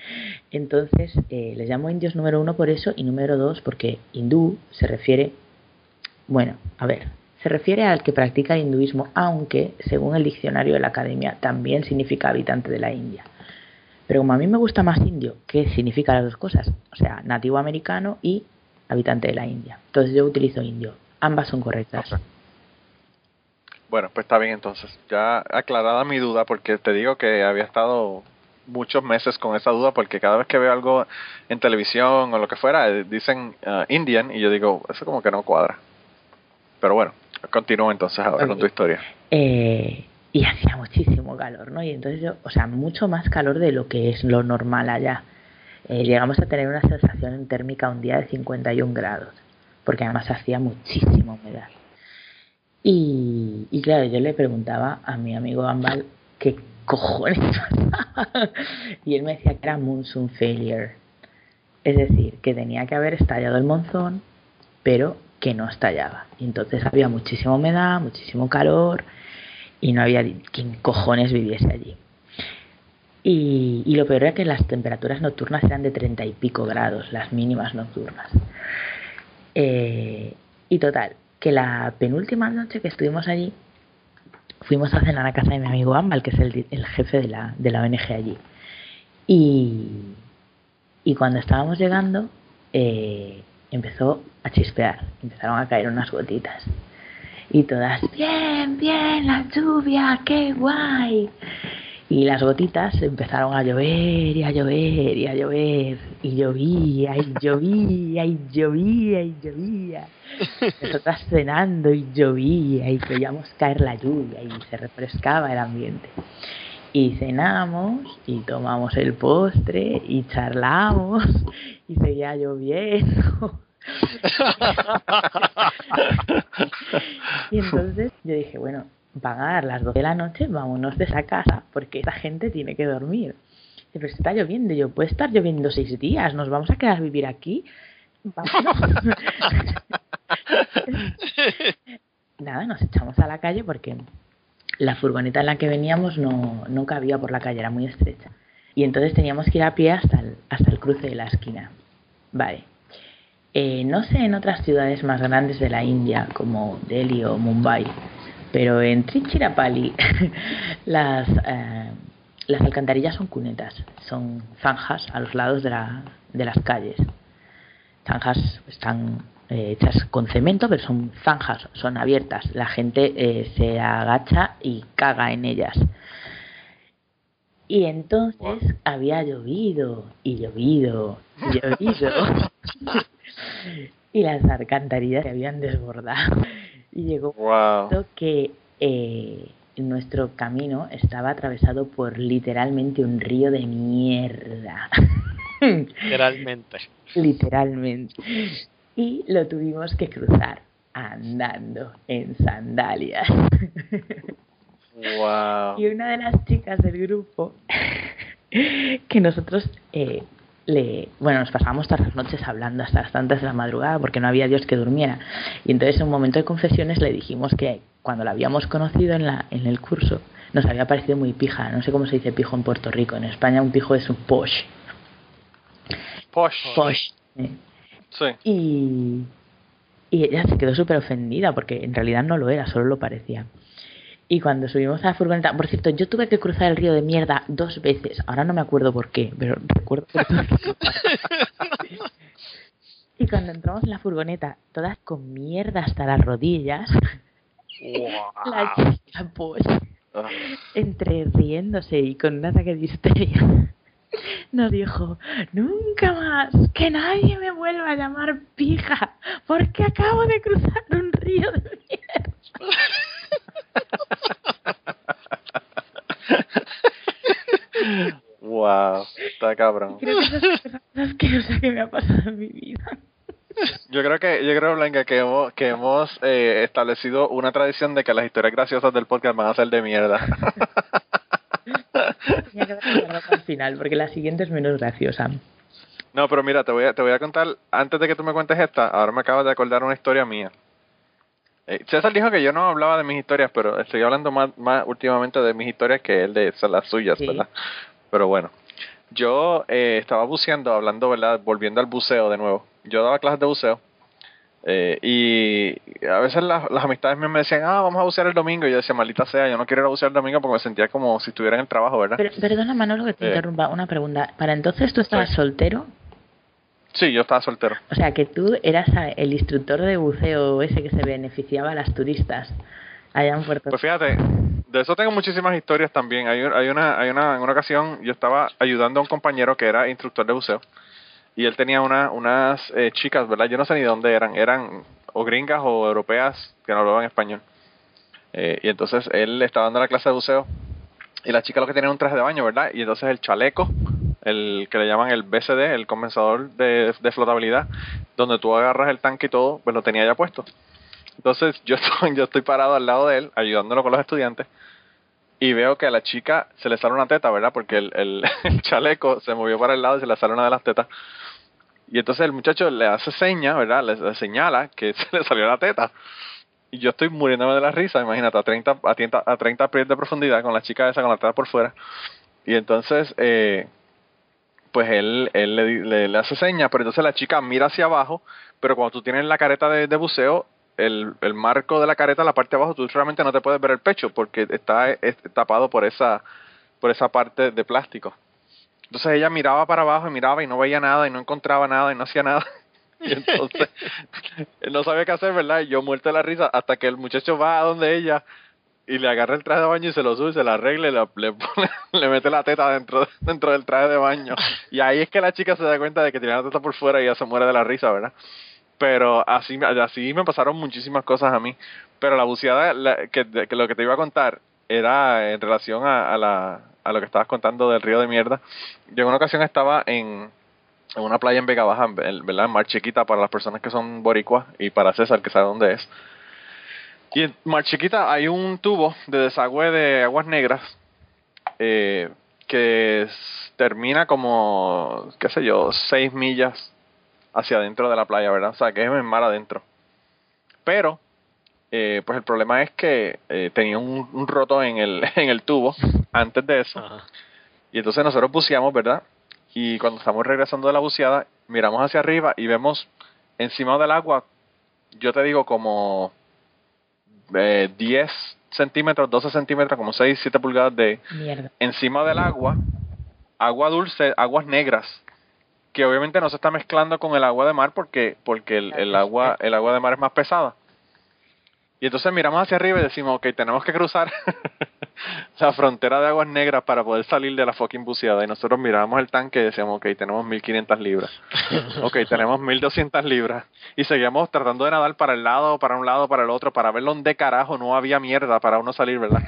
Entonces, eh, les llamo indios número uno por eso y número dos porque hindú se refiere. Bueno, a ver, Se refiere al que practica el hinduismo, aunque, según el diccionario de la academia, también significa habitante de la India. Pero como a mí me gusta más indio, ¿qué significa las dos cosas? O sea, nativo americano y habitante de la India. Entonces yo utilizo indio. Ambas son correctas. Bueno, pues está bien entonces. Ya aclarada mi duda, porque te digo que había estado muchos meses con esa duda, porque cada vez que veo algo en televisión o lo que fuera, eh, dicen uh, Indian, y yo digo, eso como que no cuadra. Pero bueno, continúo entonces ahora con tu historia. Eh, y hacía muchísimo calor, ¿no? Y entonces yo, o sea, mucho más calor de lo que es lo normal allá. Eh, llegamos a tener una sensación térmica un día de 51 grados, porque además hacía muchísima humedad. Y, y claro, yo le preguntaba a mi amigo Ambal qué cojones pasaba. y él me decía que era monsoon failure. Es decir, que tenía que haber estallado el monzón, pero que no estallaba. Y entonces había muchísima humedad, muchísimo calor y no había quien cojones viviese allí. Y, lo peor era que las temperaturas nocturnas eran de treinta y pico grados, las mínimas nocturnas. Eh, y total, que la penúltima noche que estuvimos allí, fuimos a cenar a casa de mi amigo Ambal, que es el, el jefe de la, de la ONG allí. Y, y cuando estábamos llegando, eh, empezó a chispear, empezaron a caer unas gotitas. Y todas, bien, bien, la lluvia, qué guay. Y las gotitas empezaron a llover y a llover y a llover. Y llovía y llovía y llovía y llovía. Nosotras cenando y llovía y veíamos caer la lluvia y se refrescaba el ambiente. Y cenamos y tomamos el postre y charlamos y seguía lloviendo. Y entonces yo dije, bueno, van a dar las 12 de la noche, vámonos de esa casa, porque esa gente tiene que dormir. Y, pero está lloviendo, yo, puede estar lloviendo seis días, nos vamos a quedar vivir aquí. Nada, nos echamos a la calle porque la furgoneta en la que veníamos no, no cabía por la calle, era muy estrecha. Y entonces teníamos que ir a pie hasta el, hasta el cruce de la esquina. Vale. Eh, no sé en otras ciudades más grandes de la India, como Delhi o Mumbai, pero en Trichirapalli las, eh, las alcantarillas son cunetas, son zanjas a los lados de, la, de las calles. Zanjas están eh, hechas con cemento, pero son zanjas, son abiertas. La gente eh, se agacha y caga en ellas. Y entonces había llovido y llovido y llovido. y las alcantarillas se habían desbordado. Y llegó wow. un momento que eh, nuestro camino estaba atravesado por literalmente un río de mierda. Literalmente. literalmente. Y lo tuvimos que cruzar andando en sandalias. Wow. Y una de las chicas del grupo que nosotros eh, le, bueno, nos pasábamos todas las noches hablando hasta las tantas de la madrugada porque no había Dios que durmiera. Y entonces en un momento de confesiones le dijimos que cuando la habíamos conocido en, la, en el curso nos había parecido muy pija. No sé cómo se dice pijo en Puerto Rico. En España un pijo es un posh. Posh. Posh. ¿eh? Sí. Y, y ella se quedó súper ofendida porque en realidad no lo era, solo lo parecía. Y cuando subimos a la furgoneta, por cierto, yo tuve que cruzar el río de mierda dos veces. Ahora no me acuerdo por qué, pero recuerdo que Y cuando entramos en la furgoneta, todas con mierda hasta las rodillas, Wow. la chica, pues, entre riéndose y con un ataque de histeria, nos dijo, nunca más, que nadie me vuelva a llamar pija, porque acabo de cruzar un río de mierda. Wow, está cabrón. Creo que es la asquerosa que me ha pasado en mi vida. Yo creo que, yo creo, Blanca, que hemos, que hemos eh, establecido una tradición de que las historias graciosas del podcast van a ser de mierda. Tenía que el final, porque la siguiente es menos graciosa. No, pero mira, te voy a, te voy a contar, antes de que tú me cuentes esta, ahora me acabas de acordar una historia mía. Eh, César dijo que yo no hablaba de mis historias, pero estoy hablando más, más últimamente de mis historias que él de las suyas, Sí. ¿verdad? Pero bueno, yo eh, estaba buceando, hablando, ¿verdad? Volviendo al buceo de nuevo. Yo daba clases de buceo Eh, y a veces las, las amistades mías me decían, ah, vamos a bucear el domingo. Y yo decía, maldita sea, yo no quiero ir a bucear el domingo porque me sentía como si estuviera en el trabajo, ¿verdad? Pero, perdona, Manolo, que te Eh. interrumpa. Una pregunta. ¿Para entonces tú estabas Sí. soltero? Sí, yo estaba soltero. O sea, que tú eras el instructor de buceo ese que se beneficiaba a las turistas allá en Puerto Pues fíjate, de eso tengo muchísimas historias también. Hay, hay una, hay una, en una ocasión yo estaba ayudando a un compañero que era instructor de buceo y él tenía una, unas eh, chicas, ¿verdad? Yo no sé ni dónde eran, eran o gringas o europeas que no hablaban español. Eh, y entonces él estaba dando la clase de buceo y la chica lo que tenía era un traje de baño, ¿verdad? Y entonces el chaleco, el que le llaman el BCD, el compensador de, flotabilidad, donde tú agarras el tanque y todo, pues lo tenía ya puesto. Entonces yo estoy, yo estoy parado al lado de él, ayudándolo con los estudiantes, y veo que a la chica se le sale una teta, ¿verdad? Porque el, chaleco se movió para el lado y se le sale una de las tetas. Y entonces el muchacho le hace seña, ¿verdad? Le, le señala que se le salió la teta. Y yo estoy muriéndome de la risa, imagínate, a 30, a 30, a 30 pies de profundidad con la chica esa con la teta por fuera. Y entonces, eh, pues él, él le, di- le, le hace seña, pero entonces la chica mira hacia abajo, pero cuando tú tienes la careta de, de buceo, el, el marco de la careta, la parte de abajo, tú realmente no te puedes ver el pecho porque está es- tapado por esa, por esa parte de plástico. Entonces ella miraba para abajo y miraba y no veía nada y no encontraba nada y no hacía nada. Y entonces él no sabía qué hacer, ¿verdad? Y yo muerto de la risa hasta que el muchacho va a donde ella y le agarra el traje de baño y se lo sube, se lo arregla y le, le, le mete la teta dentro, dentro del traje de baño. Y ahí es que la chica se da cuenta de que tiene la teta por fuera y ya se muere de la risa, ¿verdad? Pero así, así me pasaron muchísimas cosas a mí. Pero la buceada, que, lo que te iba a contar era en relación a, a, la, a lo que estabas contando del río de mierda. Yo en una ocasión estaba en, en una playa en Vega Baja, ¿verdad? En Mar Chiquita para las personas que son boricuas y para César que sabe dónde es. Y en Mar Chiquita hay un tubo de desagüe de aguas negras eh, que termina como, qué sé yo, seis millas hacia adentro de la playa, ¿verdad? O sea, que es en mar adentro. Pero, eh, pues el problema es que eh, tenía un, un roto en el, en el tubo antes de eso. Ajá. Y entonces nosotros buceamos, ¿verdad? Y cuando estamos regresando de la buceada, miramos hacia arriba y vemos encima del agua, yo te digo como eh, 10 centímetros, 12 centímetros, como 6, 7 pulgadas de Mierda. encima del agua, agua dulce, aguas negras, que obviamente no se está mezclando con el agua de mar porque porque el, el agua el agua de mar es más pesada. Y entonces miramos hacia arriba y decimos, ok, tenemos que cruzar la frontera de aguas negras para poder salir de la fucking buceada. Y nosotros mirábamos el tanque y decíamos, ok, tenemos 1500 libras. Ok, tenemos 1200 libras. Y seguíamos tratando de nadar para el lado, para un lado, para el otro, para ver dónde carajo no había mierda para uno salir, ¿verdad?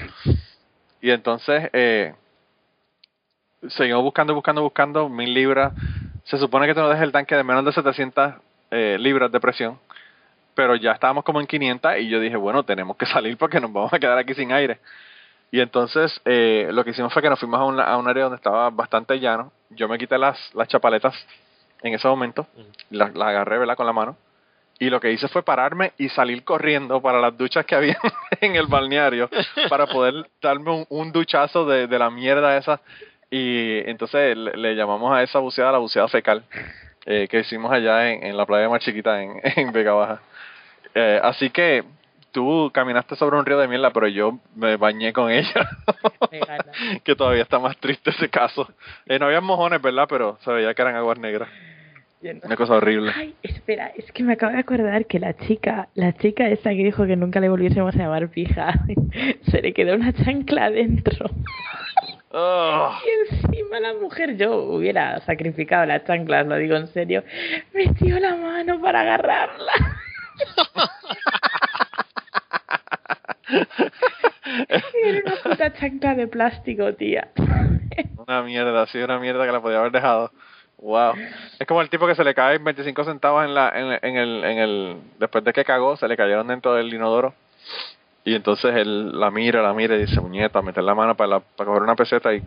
Y entonces, eh, seguimos buscando, buscando, buscando, mil libras. Se supone que tú no dejes el tanque de menos de 700 eh, libras de presión, pero ya estábamos como en 500 y yo dije, bueno, tenemos que salir porque nos vamos a quedar aquí sin aire. Y entonces eh, lo que hicimos fue que nos fuimos a un, a un área donde estaba bastante llano. Yo me quité las, las chapaletas en ese momento, las, las agarré ¿verdad? con la mano. Y lo que hice fue pararme y salir corriendo para las duchas que había en el balneario para poder darme un, un duchazo de, de la mierda esa. Y entonces le, le llamamos a esa buceada la buceada fecal eh, que hicimos allá en, en la playa más chiquita en, en Vega Baja. Eh, así que tú caminaste sobre un río de mierda, pero yo me bañé con ella. Que todavía está más triste ese caso. Eh, no había mojones, ¿verdad? Pero se veía que eran aguas negras. No Una cosa horrible. Ay, espera, es que me acabo de acordar que la chica, la chica esa que dijo que nunca le volviésemos a llamar pija, se le quedó una chancla adentro. Oh, Y encima la mujer, yo hubiera sacrificado las chanclas, lo digo en serio, metió la mano para agarrarla. Era una puta chancla de plástico, tía. una mierda, sí, una mierda que la podía haber dejado. Wow. Es como el tipo que se le caen 25 centavos en la en, en el en el después de que cagó, se le cayeron dentro del inodoro. Y entonces él la mira, la mira y dice, muñeta, meter la mano para, la- para coger una peseta y,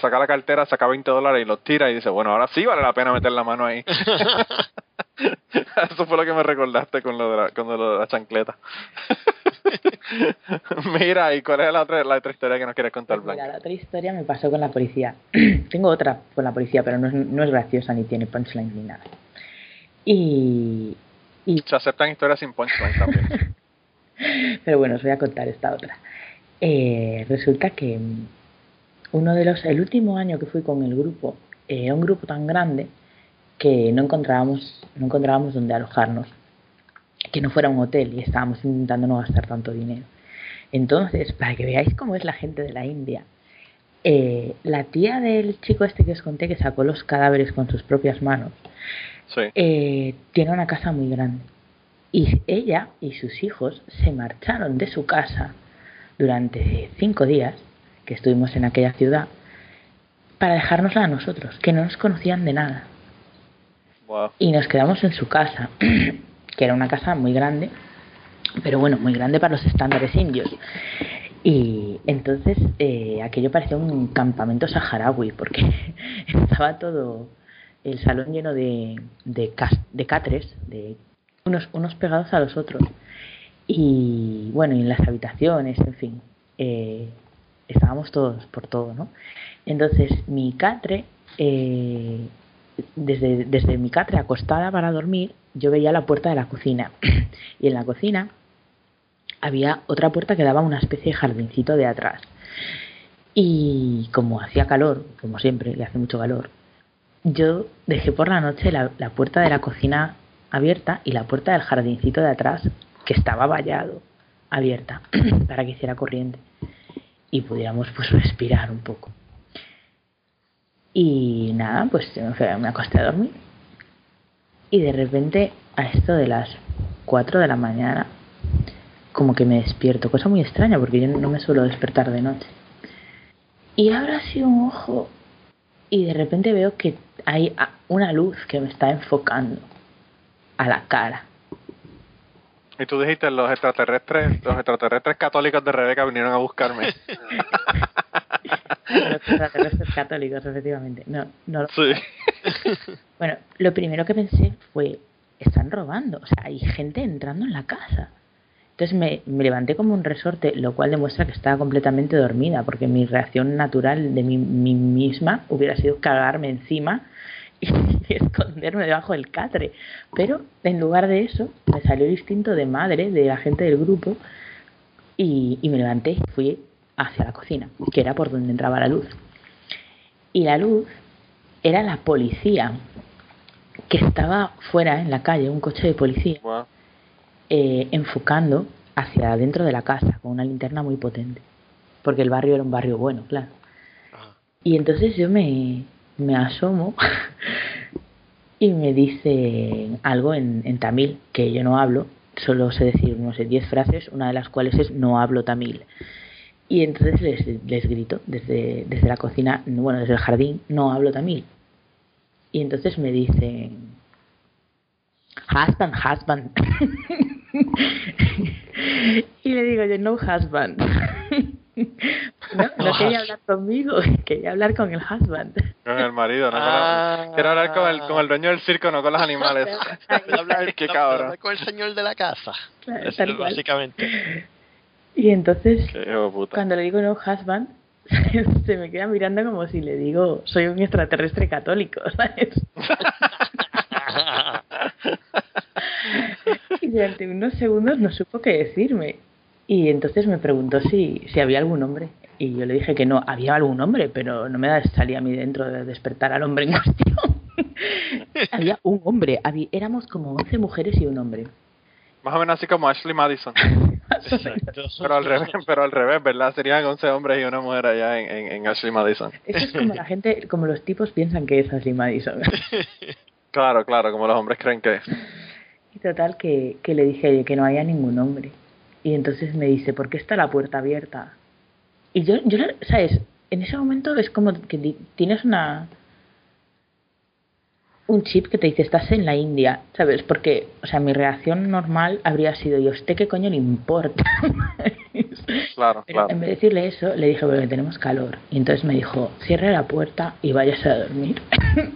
saca la cartera, saca 20 dólares y los tira y dice, bueno, ahora sí vale la pena meter la mano ahí. Eso fue lo que me recordaste con lo de la, con lo de la chancleta. Mira, ¿y cuál es la otra, la otra historia que nos quieres contar, Pues mira, Blanca? la otra historia me pasó con la policía. Tengo otra con la policía, pero no es, no es graciosa ni tiene punchline ni nada. Y Y, Se aceptan historias sin punchline también. pero bueno, os voy a contar esta otra. Eh, resulta que uno de los, el último año que fui con el grupo, eh, un grupo tan grande que no encontrábamos, no encontrábamos donde alojarnos, que no fuera un hotel y estábamos intentando no gastar tanto dinero. Entonces, para que veáis cómo es la gente de la India, eh, la tía del chico este que os conté que sacó los cadáveres con sus propias manos, Sí. eh, tiene una casa muy grande. Y ella y sus hijos se marcharon de su casa durante cinco días que estuvimos en aquella ciudad para dejárnosla a nosotros, que no nos conocían de nada. Wow. Y nos quedamos en su casa, que era una casa muy grande, pero bueno, muy grande para los estándares indios. Y entonces eh, aquello parecía un campamento saharaui, porque estaba todo el salón lleno de, de, cas- de catres, de unos, unos pegados a los otros. Y bueno, y en las habitaciones, en fin, eh, estábamos todos por todo, ¿no? Entonces mi catre, eh, desde, desde mi catre acostada para dormir, yo veía la puerta de la cocina. y en la cocina había otra puerta que daba a una especie de jardincito de atrás. Y como hacía calor, como siempre, y hace mucho calor, yo dejé por la noche la puerta de la cocina abierta y la puerta del jardincito de atrás, que estaba vallado, abierta, para que hiciera corriente y pudiéramos pues respirar un poco. Y nada, pues me acosté a dormir. Y de repente, a esto de las 4 de la mañana, como que me despierto, cosa muy extraña porque yo no me suelo despertar de noche. Y abro así un ojo y de repente veo que hay una luz que me está enfocando a la cara. Y tú dijiste, los extraterrestres, los extraterrestres católicos de Rebeca vinieron a buscarme. Los extraterrestres católicos, efectivamente. No, no lo- Sí. Bueno, lo primero que pensé fue, están robando, o sea, hay gente entrando en la casa. Entonces me, me levanté como un resorte, lo cual demuestra que estaba completamente dormida, porque mi reacción natural de mí, mí misma hubiera sido cagarme encima y, esconderme debajo del catre. Pero en lugar de eso, me salió el instinto de madre, de la gente del grupo, y, y me levanté y fui hacia la cocina, que era por donde entraba la luz. Y la luz era la policía que estaba fuera en la calle, un coche de policía, Wow. eh, enfocando hacia adentro de la casa con una linterna muy potente. Porque el barrio era un barrio bueno, claro. Ajá. Y entonces yo me, me asomo y me dice algo en, en tamil, que yo no hablo, solo sé decir, no sé, 10 frases, una de las cuales es no hablo tamil. Y entonces les, les grito desde, desde la cocina, bueno, desde el jardín, no hablo tamil. Y entonces me dicen, husband, husband. y le digo yo, no husband. no, no quería hablar conmigo, quería hablar con el husband. Con el marido, no con Ah. Quiero hablar con el, con el dueño del circo, no con los animales. A hablar, Qué cabrón. con el señor de la casa. Claro, Eso tal es cual. básicamente. Y entonces, cuando le digo no husband, se me queda mirando como si le digo soy un extraterrestre católico, ¿sabes? Y durante unos segundos no supo qué decirme. Y entonces me preguntó si, si había algún hombre. Y yo le dije que no, había algún hombre, pero no me salía a mí dentro de despertar al hombre en cuestión. había un hombre, había, éramos como 11 mujeres y un hombre. Más o menos así como Ashley Madison. Exacto. Pero al revés, pero al revés, ¿verdad? Serían 11 hombres y una mujer allá en, en, en Ashley Madison. Eso es como la gente, como los tipos piensan que es Ashley Madison. Claro, claro, como los hombres creen que es. Y total que, que le dije que no había ningún hombre. Y entonces me dice, ¿por qué está la puerta abierta? Y yo, yo ¿sabes? En ese momento es como que tienes una un chip que te dice, estás en la India, ¿sabes? Porque, o sea, mi reacción normal habría sido, ¿y a usted qué coño le importa? Claro, Pero claro. en vez de decirle eso, le dije, bueno, tenemos calor. Y entonces me dijo, cierre la puerta y váyase a dormir.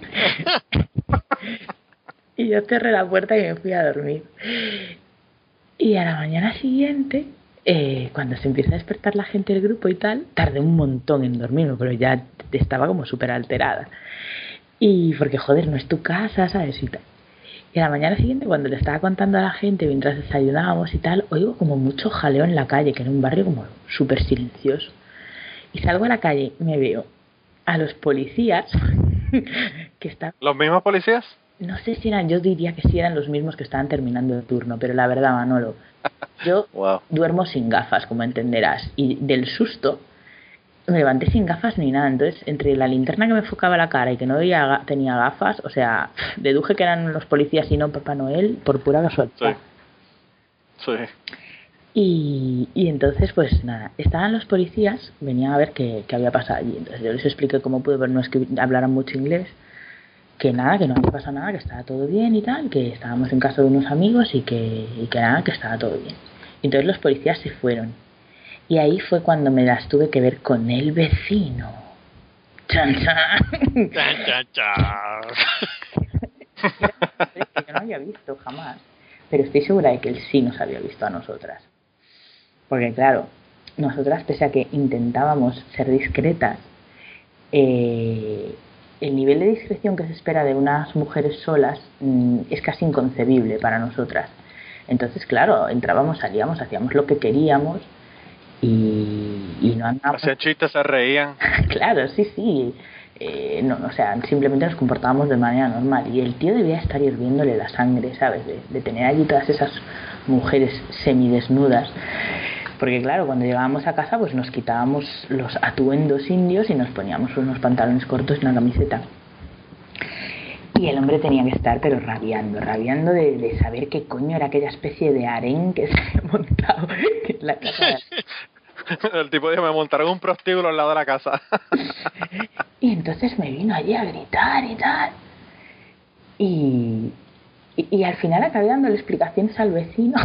y yo cerré la puerta y me fui a dormir. Y a la mañana siguiente, eh, cuando se empieza a despertar la gente del grupo y tal, tardé un montón en dormirme, pero ya estaba como súper alterada. Y porque, joder, no es tu casa, ¿sabes? Y tal. Y a la mañana siguiente, cuando le estaba contando a la gente mientras desayunábamos y tal, oigo como mucho jaleo en la calle, que era un barrio como súper silencioso. Y salgo a la calle me veo a los policías que están... ¿Los mismos policías? No sé si eran, yo diría que sí eran los mismos que estaban terminando el turno, pero la verdad, Manolo, yo Wow. duermo sin gafas, como entenderás, y del susto me levanté sin gafas ni nada. Entonces, entre la linterna que me enfocaba la cara y que no veía tenía gafas, o sea, deduje que eran los policías y no Papá Noel por pura casualidad. Sí. Y, y entonces, pues nada, estaban los policías, venían a ver qué, qué había pasado allí. Entonces yo les expliqué cómo pude, pero no es que hablaran mucho inglés, que nada, que no había pasado nada, que estaba todo bien y tal, que estábamos en casa de unos amigos y que, y que nada, que estaba todo bien. Entonces los policías se fueron. Y ahí fue cuando me las tuve que ver con el vecino. ¡Chan, chan! Chan, chan, chan. que yo no había visto jamás. Pero estoy segura de que él sí nos había visto a nosotras. Porque claro, nosotras, pese a que intentábamos ser discretas, eh, el nivel de discreción que se espera de unas mujeres solas mm, es casi inconcebible para nosotras. Entonces, claro, entrábamos, salíamos, hacíamos lo que queríamos y, y no andábamos Hacían chistes, se reían. claro, sí, sí. Eh, no, o sea, simplemente nos comportábamos de manera normal. Y el tío debía estar hirviéndole la sangre, ¿sabes? De, de tener allí todas esas mujeres semidesnudas. Porque claro, cuando llegábamos a casa, pues nos quitábamos los atuendos indios y nos poníamos unos pantalones cortos y una camiseta. Y el hombre tenía que estar, pero rabiando, rabiando de, de saber qué coño era aquella especie de harén que se había montado en la casa de El tipo dijo, me montaron un prostíbulo al lado de la casa. Y entonces me vino allí a gritar y tal. Y, y, y al final acabé dándole explicaciones al vecino.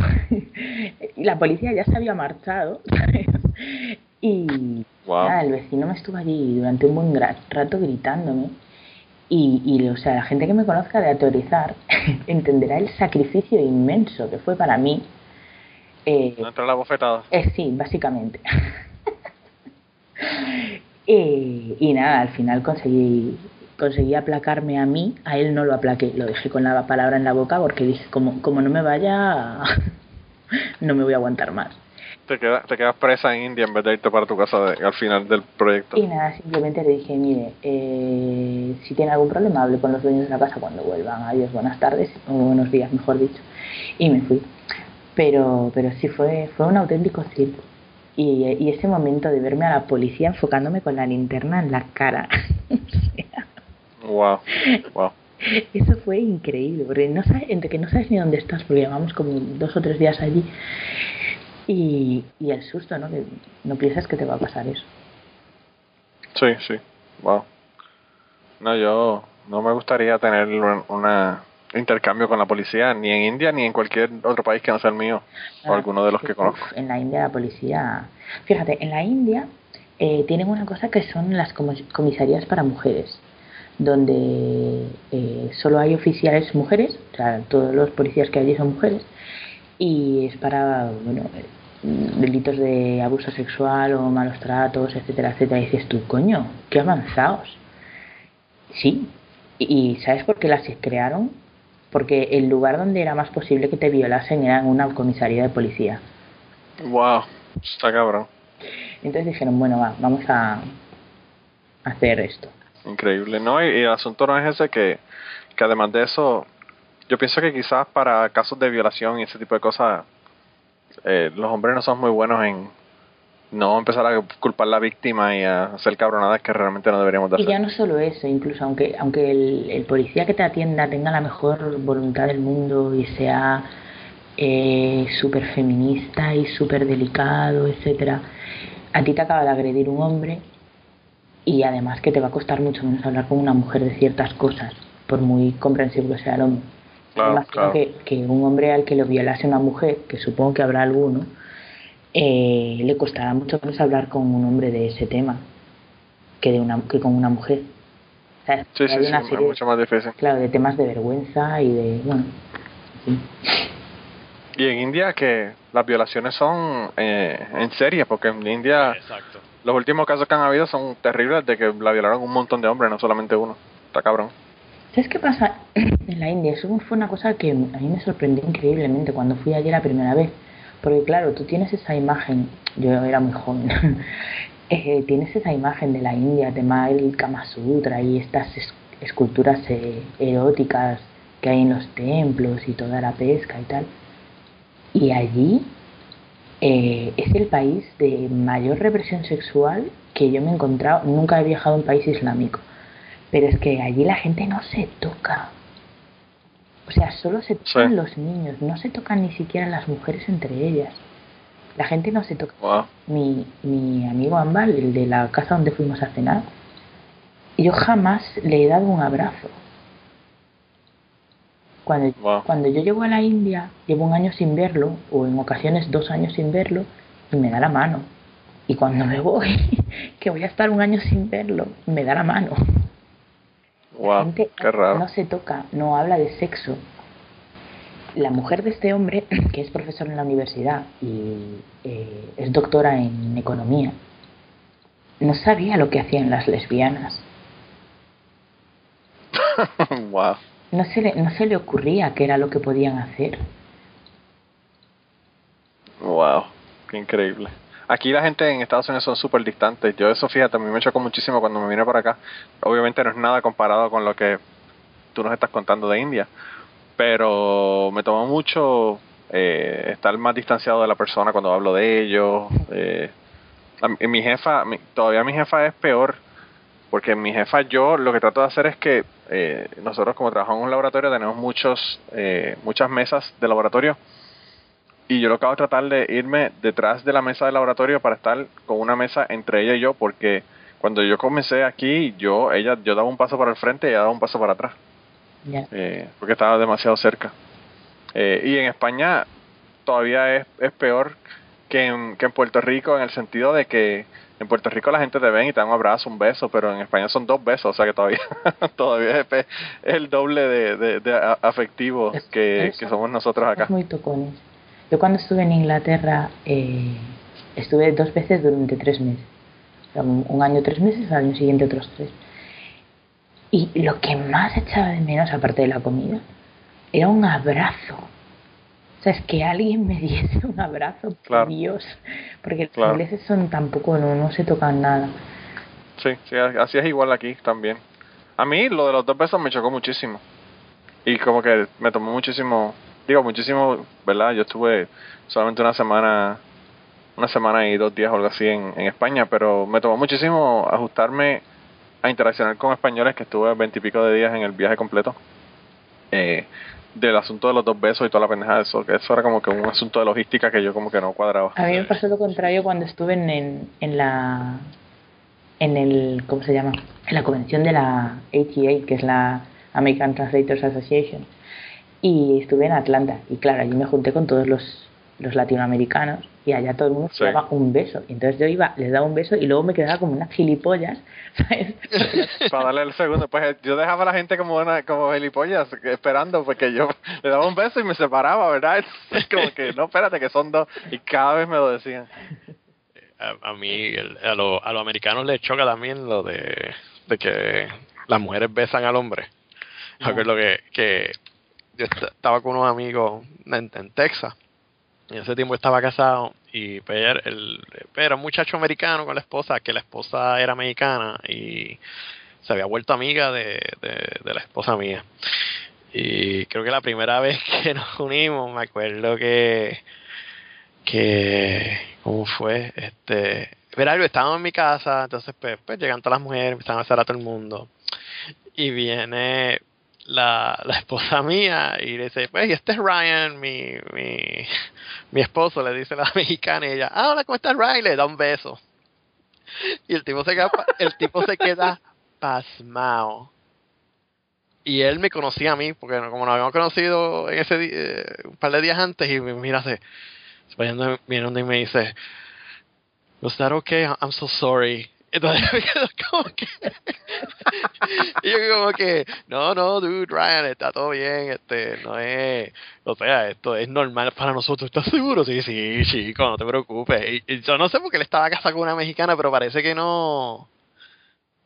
y la policía ya se había marchado. y Wow. nada, el vecino me estuvo allí durante un buen rato gritándome. Y, y, o sea, la gente que me conozca de autorizar entenderá el sacrificio inmenso que fue para mí. eh, No entra la bofetada. eh, sí, básicamente. Eh, y nada, al final conseguí conseguí aplacarme a mí, a él no lo aplaqué, lo dejé con la palabra en la boca porque dije, como, como no me vaya, no me voy a aguantar más. Te, queda- te quedas presa en India en vez de irte para tu casa de- al final del proyecto. Y nada, simplemente le dije, mire, eh, si tiene algún problema, hable con los dueños de la casa cuando vuelvan. Adiós, buenas tardes, o buenos días, mejor dicho. Y me fui. Pero, pero sí fue, fue un auténtico circo. Y, y ese momento de verme a la policía enfocándome con la linterna en la cara. Wow. Wow. Eso fue increíble, porque no sabes, entre que no sabes ni dónde estás, porque llevamos como dos o tres días allí, y, y el susto, ¿no? Que no piensas que te va a pasar eso. Sí, sí. Wow. No, yo no me gustaría tener un una intercambio con la policía ni en India ni en cualquier otro país que no sea el mío o Ah, alguno de los que conozco. En la India la policía... Fíjate, en la India eh, tienen una cosa que son las comis- comisarías para mujeres, donde eh, solo hay oficiales mujeres, o sea, todos los policías que hay allí son mujeres, y es para, bueno, delitos de abuso sexual o malos tratos, etcétera, etcétera. Y dices tú, coño, qué avanzados. Sí. ¿Y y sabes por qué las crearon? Porque el lugar donde era más posible que te violasen era en una comisaría de policía. Wow. Está cabrón. Entonces dijeron, bueno, va, vamos a hacer esto. Increíble, ¿no? Y, y el asunto no es ese que, que además de eso, yo pienso que quizás para casos de violación y ese tipo de cosas, eh, los hombres no son muy buenos en no empezar a culpar a la víctima y a hacer cabronadas que realmente no deberíamos de Y ya hacer. no solo eso, incluso aunque, aunque el, el policía que te atienda tenga la mejor voluntad del mundo y sea eh, súper feminista y súper delicado, etcétera, a ti te acaba de agredir un hombre y además que te va a costar mucho menos hablar con una mujer de ciertas cosas, por muy comprensible que sea el hombre. Claro, Imagino claro. que, que un hombre al que lo violase una mujer, que supongo que habrá alguno, eh, le costará mucho menos hablar con un hombre de ese tema que, de una, que con una mujer. O sea, Sí, sí, hay sí, una serie, mucho más difícil. claro, de temas de vergüenza y de, bueno, sí. Y en India que las violaciones son eh, en serie, porque en India Exacto. Los últimos casos que han habido son terribles de que la violaron un montón de hombres, no solamente uno. Está cabrón. ¿Sabes qué pasa en la India? Eso fue una cosa que a mí me sorprendió increíblemente cuando fui allí la primera vez. Porque claro, tú tienes esa imagen, yo era muy joven, eh, tienes esa imagen de la India, tema el Kama Sutra y estas esculturas eh, eróticas que hay en los templos y toda la pesca y tal. Y allí eh, es el país de mayor represión sexual que yo me he encontrado. Nunca he viajado a un país islámico, pero es que allí la gente no se toca. O sea, solo se tocan los niños, no se tocan ni siquiera las mujeres entre ellas. La gente no se toca. Mi, mi amigo Ambal, el de la casa donde fuimos a cenar, yo jamás le he dado un abrazo. Cuando, cuando yo llego a la India, llevo un año sin verlo, o en ocasiones dos años sin verlo, y me da la mano. Y cuando me voy, que voy a estar un año sin verlo, me da la mano. la gente no se toca, no habla de sexo. La mujer de este hombre, que es profesor en la universidad y eh, es doctora en economía, no sabía lo que hacían las lesbianas. wow. No se, le, no se le ocurría qué era lo que podían hacer. Wow, qué increíble. Aquí la gente en Estados Unidos son súper distantes. Yo eso, fíjate, a mí me chocó muchísimo cuando me vine para acá. Obviamente no es nada comparado con lo que tú nos estás contando de India. Pero me tomó mucho eh, estar más distanciado de la persona cuando hablo de ellos. Eh, mi jefa, todavía mi jefa es peor porque mi jefa, yo lo que trato de hacer es que eh, nosotros como trabajamos en un laboratorio tenemos muchos, eh, muchas mesas de laboratorio y yo lo que hago es tratar de irme detrás de la mesa de laboratorio para estar con una mesa entre ella y yo porque cuando yo comencé aquí yo ella yo daba un paso para el frente y ella daba un paso para atrás. Eh, porque estaba demasiado cerca. Y en España todavía es, es peor que en, que en Puerto Rico en el sentido de que en Puerto Rico la gente te ve y te da un abrazo, un beso, pero en España son dos besos, o sea que todavía todavía es, el doble de, de, afectivo que, somos nosotros acá. muy tocones. Yo cuando estuve en Inglaterra eh, estuve dos veces durante tres meses. un, año tres meses, al año siguiente otros tres. Y lo que más echaba de menos, aparte de la comida, era un abrazo es que alguien me diese un abrazo, por Dios, porque los ingleses son tampoco, no, no se tocan nada. Sí, sí, así es igual aquí también. A mí lo de los dos besos me chocó muchísimo. Y como que me tomó muchísimo, digo muchísimo, ¿verdad? Yo estuve solamente una semana, una semana y dos días o algo así en, en España, pero me tomó muchísimo ajustarme a interaccionar con españoles que estuve veintipico de días en el viaje completo. Eh, del asunto de los dos besos y toda la pendeja de eso, que eso era como que un asunto de logística que yo como que no cuadraba. A mí me pasó lo contrario cuando estuve en, en, la en el ¿cómo se llama? en la convención de la ATA, que es la American Translators Association. Y estuve en Atlanta y claro, allí me junté con todos los los latinoamericanos y allá todo el mundo se daba un beso. Y entonces yo iba, les daba un beso y luego me quedaba como unas gilipollas, ¿sabes? Para darle el segundo, pues yo dejaba a la gente como una como gilipollas esperando porque yo le daba un beso y me separaba, ¿verdad? Es como que, no, espérate, que son dos. Y cada vez me lo decían. A, mí, a, lo, a los americanos les choca también lo de, de que las mujeres besan al hombre. Yo lo que, que yo estaba con unos amigos en Texas en ese tiempo estaba casado y el, pero un muchacho americano con la esposa, que la esposa era mexicana y se había vuelto amiga de, de, la esposa mía. Y creo que la primera vez que nos unimos, me acuerdo que, que, ¿cómo fue? Este, verá, estábamos en mi casa, entonces pues, pues llegan todas las mujeres, empezaron a a todo el mundo. Y viene la, la esposa mía y le dice, pues, este es Ryan, mi, mi, mi esposo, le dice la mexicana y ella, ah, hola, ¿cómo estás Ryan? Le da un beso. Y el tipo se queda, el tipo se queda pasmado. Y él me conocía a mí, porque como nos habíamos conocido en ese eh, un par de días antes, y mira, se, viene y me dice, ¿Was that okay? I'm so sorry. Entonces me quedo como que. y yo como que, no, no, dude, Ryan, está todo bien, este, no es. O sea, esto es normal para nosotros, ¿estás seguro? Sí, sí, chico, no te preocupes. Y, yo no sé por qué él estaba casado con una mexicana, pero parece que no.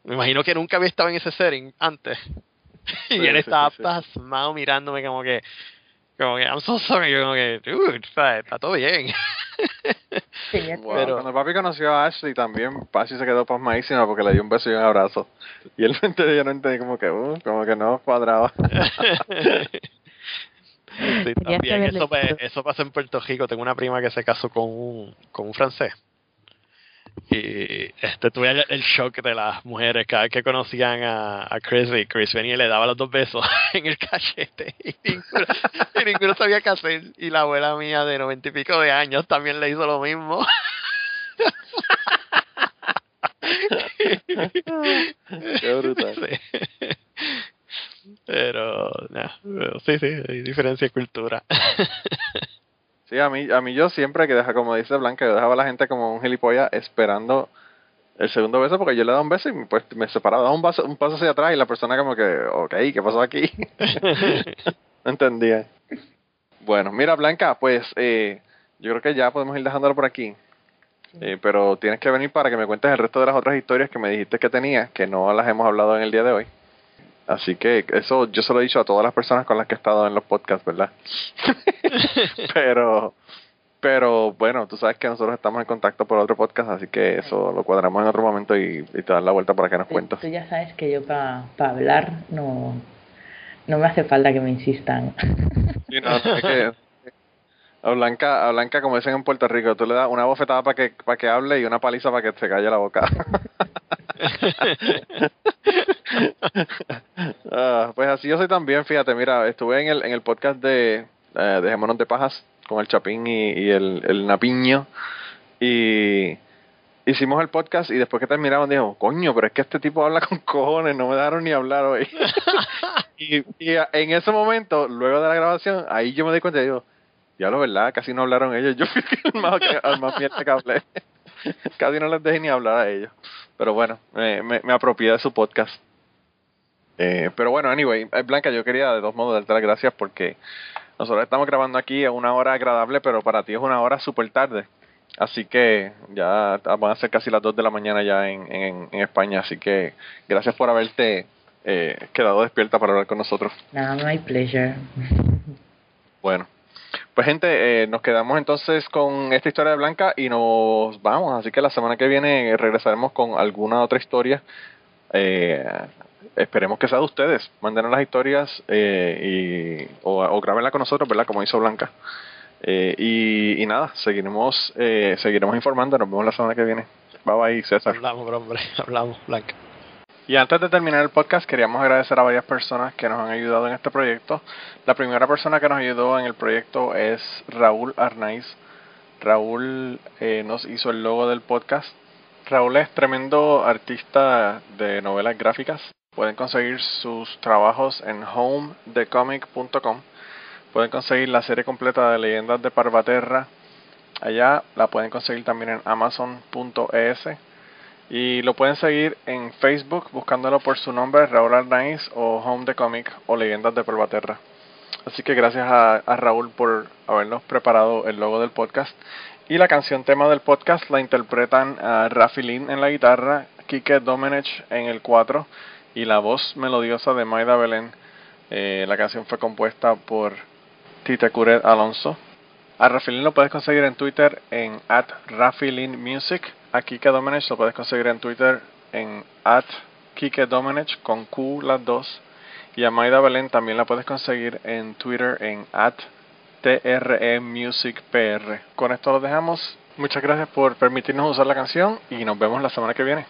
Me imagino que nunca había estado en ese setting antes. y Sí, él estaba sí, sí. pasmado mirándome como que, como que, I'm so sorry. Yo como que, dude, está, está todo bien. Wow, Pero- Cuando papi conoció a Ashley también, Pachi se quedó pasmadísima porque le dio un beso y un abrazo. Y él no entendía, yo no entendí como que, uh, como que no cuadraba. Sí, también. Eso, eso pasa en Puerto Rico. Tengo una prima que se casó con un, con un francés. Y este tuve el, shock de las mujeres cada vez que conocían a, a Chris y Chris venía y le daba los dos besos en el cachete y ninguno, y ninguno sabía qué hacer y la abuela mía de noventa y pico de años también le hizo lo mismo Qué brutal. Sí. pero nah, pero sí sí hay diferencia de cultura Sí, a mí, a mí yo siempre que deja, como dice Blanca, yo dejaba a la gente como un gilipollas esperando el segundo beso porque yo le daba un beso y pues me separaba, daba un, paso, un paso hacia atrás y la persona como que, ok, ¿qué pasó aquí? no entendía. Bueno, mira Blanca, pues eh, yo creo que ya podemos ir dejándolo por aquí. Eh, pero tienes que venir para que me cuentes el resto de las otras historias que me dijiste que tenías, que no las hemos hablado en el día de hoy. Así que eso yo se lo he dicho a todas las personas con las que he estado en los podcasts, ¿verdad? pero pero bueno, tú sabes que nosotros estamos en contacto por otro podcast, así que eso lo cuadramos en otro momento y, y te das la vuelta para que nos Tú- cuentes. Tú ya sabes que yo para hablar no, no me hace falta que me insistan. Sí, no, es que a Blanca, a Blanca, como dicen en Puerto Rico, tú le das una bofetada para que, para que hable y una paliza para que se calle la boca. Ah, pues así yo soy también, fíjate, mira, estuve en el, en el podcast de eh, Dejémonos de Pajas con el Chapín y, y el, el Napiño y hicimos el podcast y después que terminamos dijo, coño, pero es que este tipo habla con cojones, no me dejaron ni hablar hoy. y, en ese momento, luego de la grabación, ahí yo me di cuenta y digo, ya lo verdad, casi no hablaron ellos, yo fui el más, el más mierda que hablé. casi no les dejé ni hablar a ellos. Pero bueno, me, me, me apropié de su podcast. Eh, pero bueno, anyway, eh, Blanca, yo quería de todos modos darte las gracias porque nosotros estamos grabando aquí a una hora agradable, pero para ti es una hora súper tarde. Así que ya van a ser casi las 2 de la mañana ya en, en, en España. Así que gracias por haberte eh, quedado despierta para hablar con nosotros. Nada, my pleasure. Bueno, pues gente, eh, nos quedamos entonces con esta historia de Blanca y nos vamos. Así que la semana que viene regresaremos con alguna otra historia. Eh, esperemos que sea de ustedes. Mándenos las historias eh, y, o, o grábenla con nosotros, ¿verdad? Como hizo Blanca. Eh, y, y nada, seguiremos, eh, seguiremos informando. Nos vemos la semana que viene. Bye bye, César. hablamos bro, hombre hablamos Blanca Y antes de terminar el podcast, queríamos agradecer a varias personas que nos han ayudado en este proyecto. La primera persona que nos ayudó en el proyecto es Raúl Arnaiz. Raúl eh, nos hizo el logo del podcast. Raúl es tremendo artista de novelas gráficas. Pueden conseguir sus trabajos en homedecomic.com. Pueden conseguir la serie completa de Leyendas de Parvaterra. Allá la pueden conseguir también en amazon.es. Y lo pueden seguir en Facebook buscándolo por su nombre, Raúl Arnaiz o Home the Comic o Leyendas de Pervaterra. Así que gracias a, Raúl por habernos preparado el logo del podcast. Y la canción tema del podcast la interpretan a Lin en la guitarra, Kike Domenech en el 4 y la voz melodiosa de Maida Belén. Eh, la canción fue compuesta por Tite Curet Alonso. A Rafilin lo puedes conseguir en Twitter en at Rafilin Music. A Kike Domenech lo puedes conseguir en Twitter en at Kike Domenech con Q las dos. Y a Maida Belén también la puedes conseguir en Twitter en at TRE Music PR. Con esto lo dejamos. Muchas gracias por permitirnos usar la canción y nos vemos la semana que viene.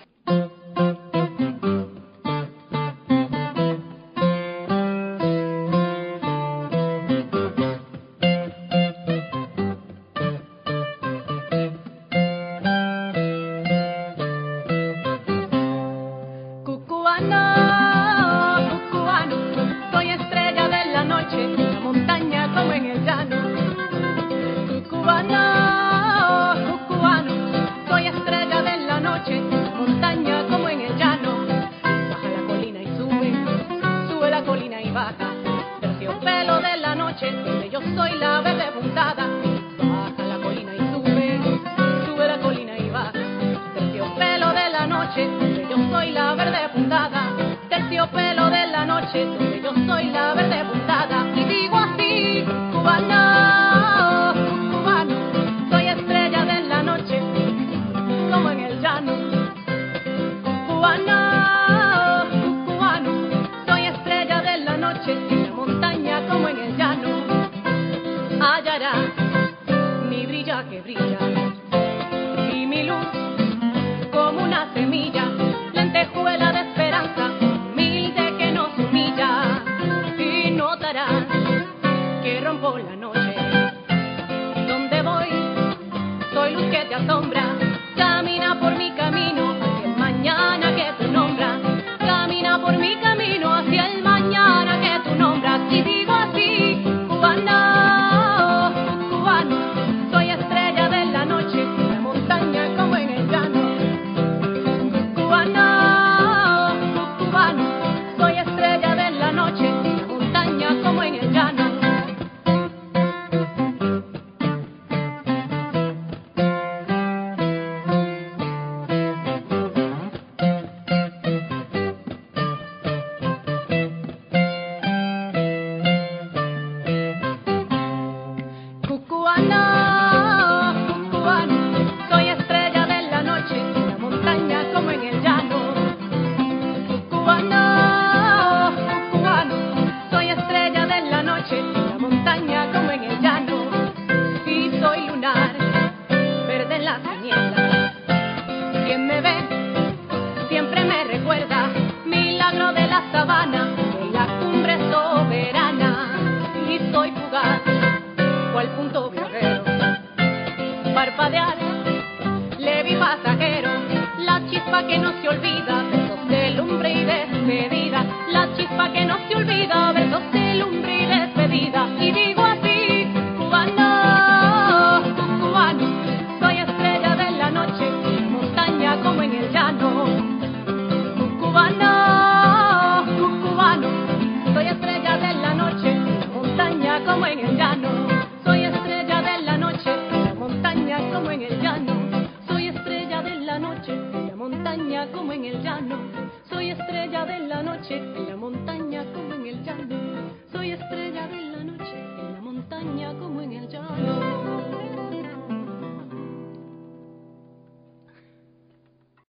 Que rompo la noche.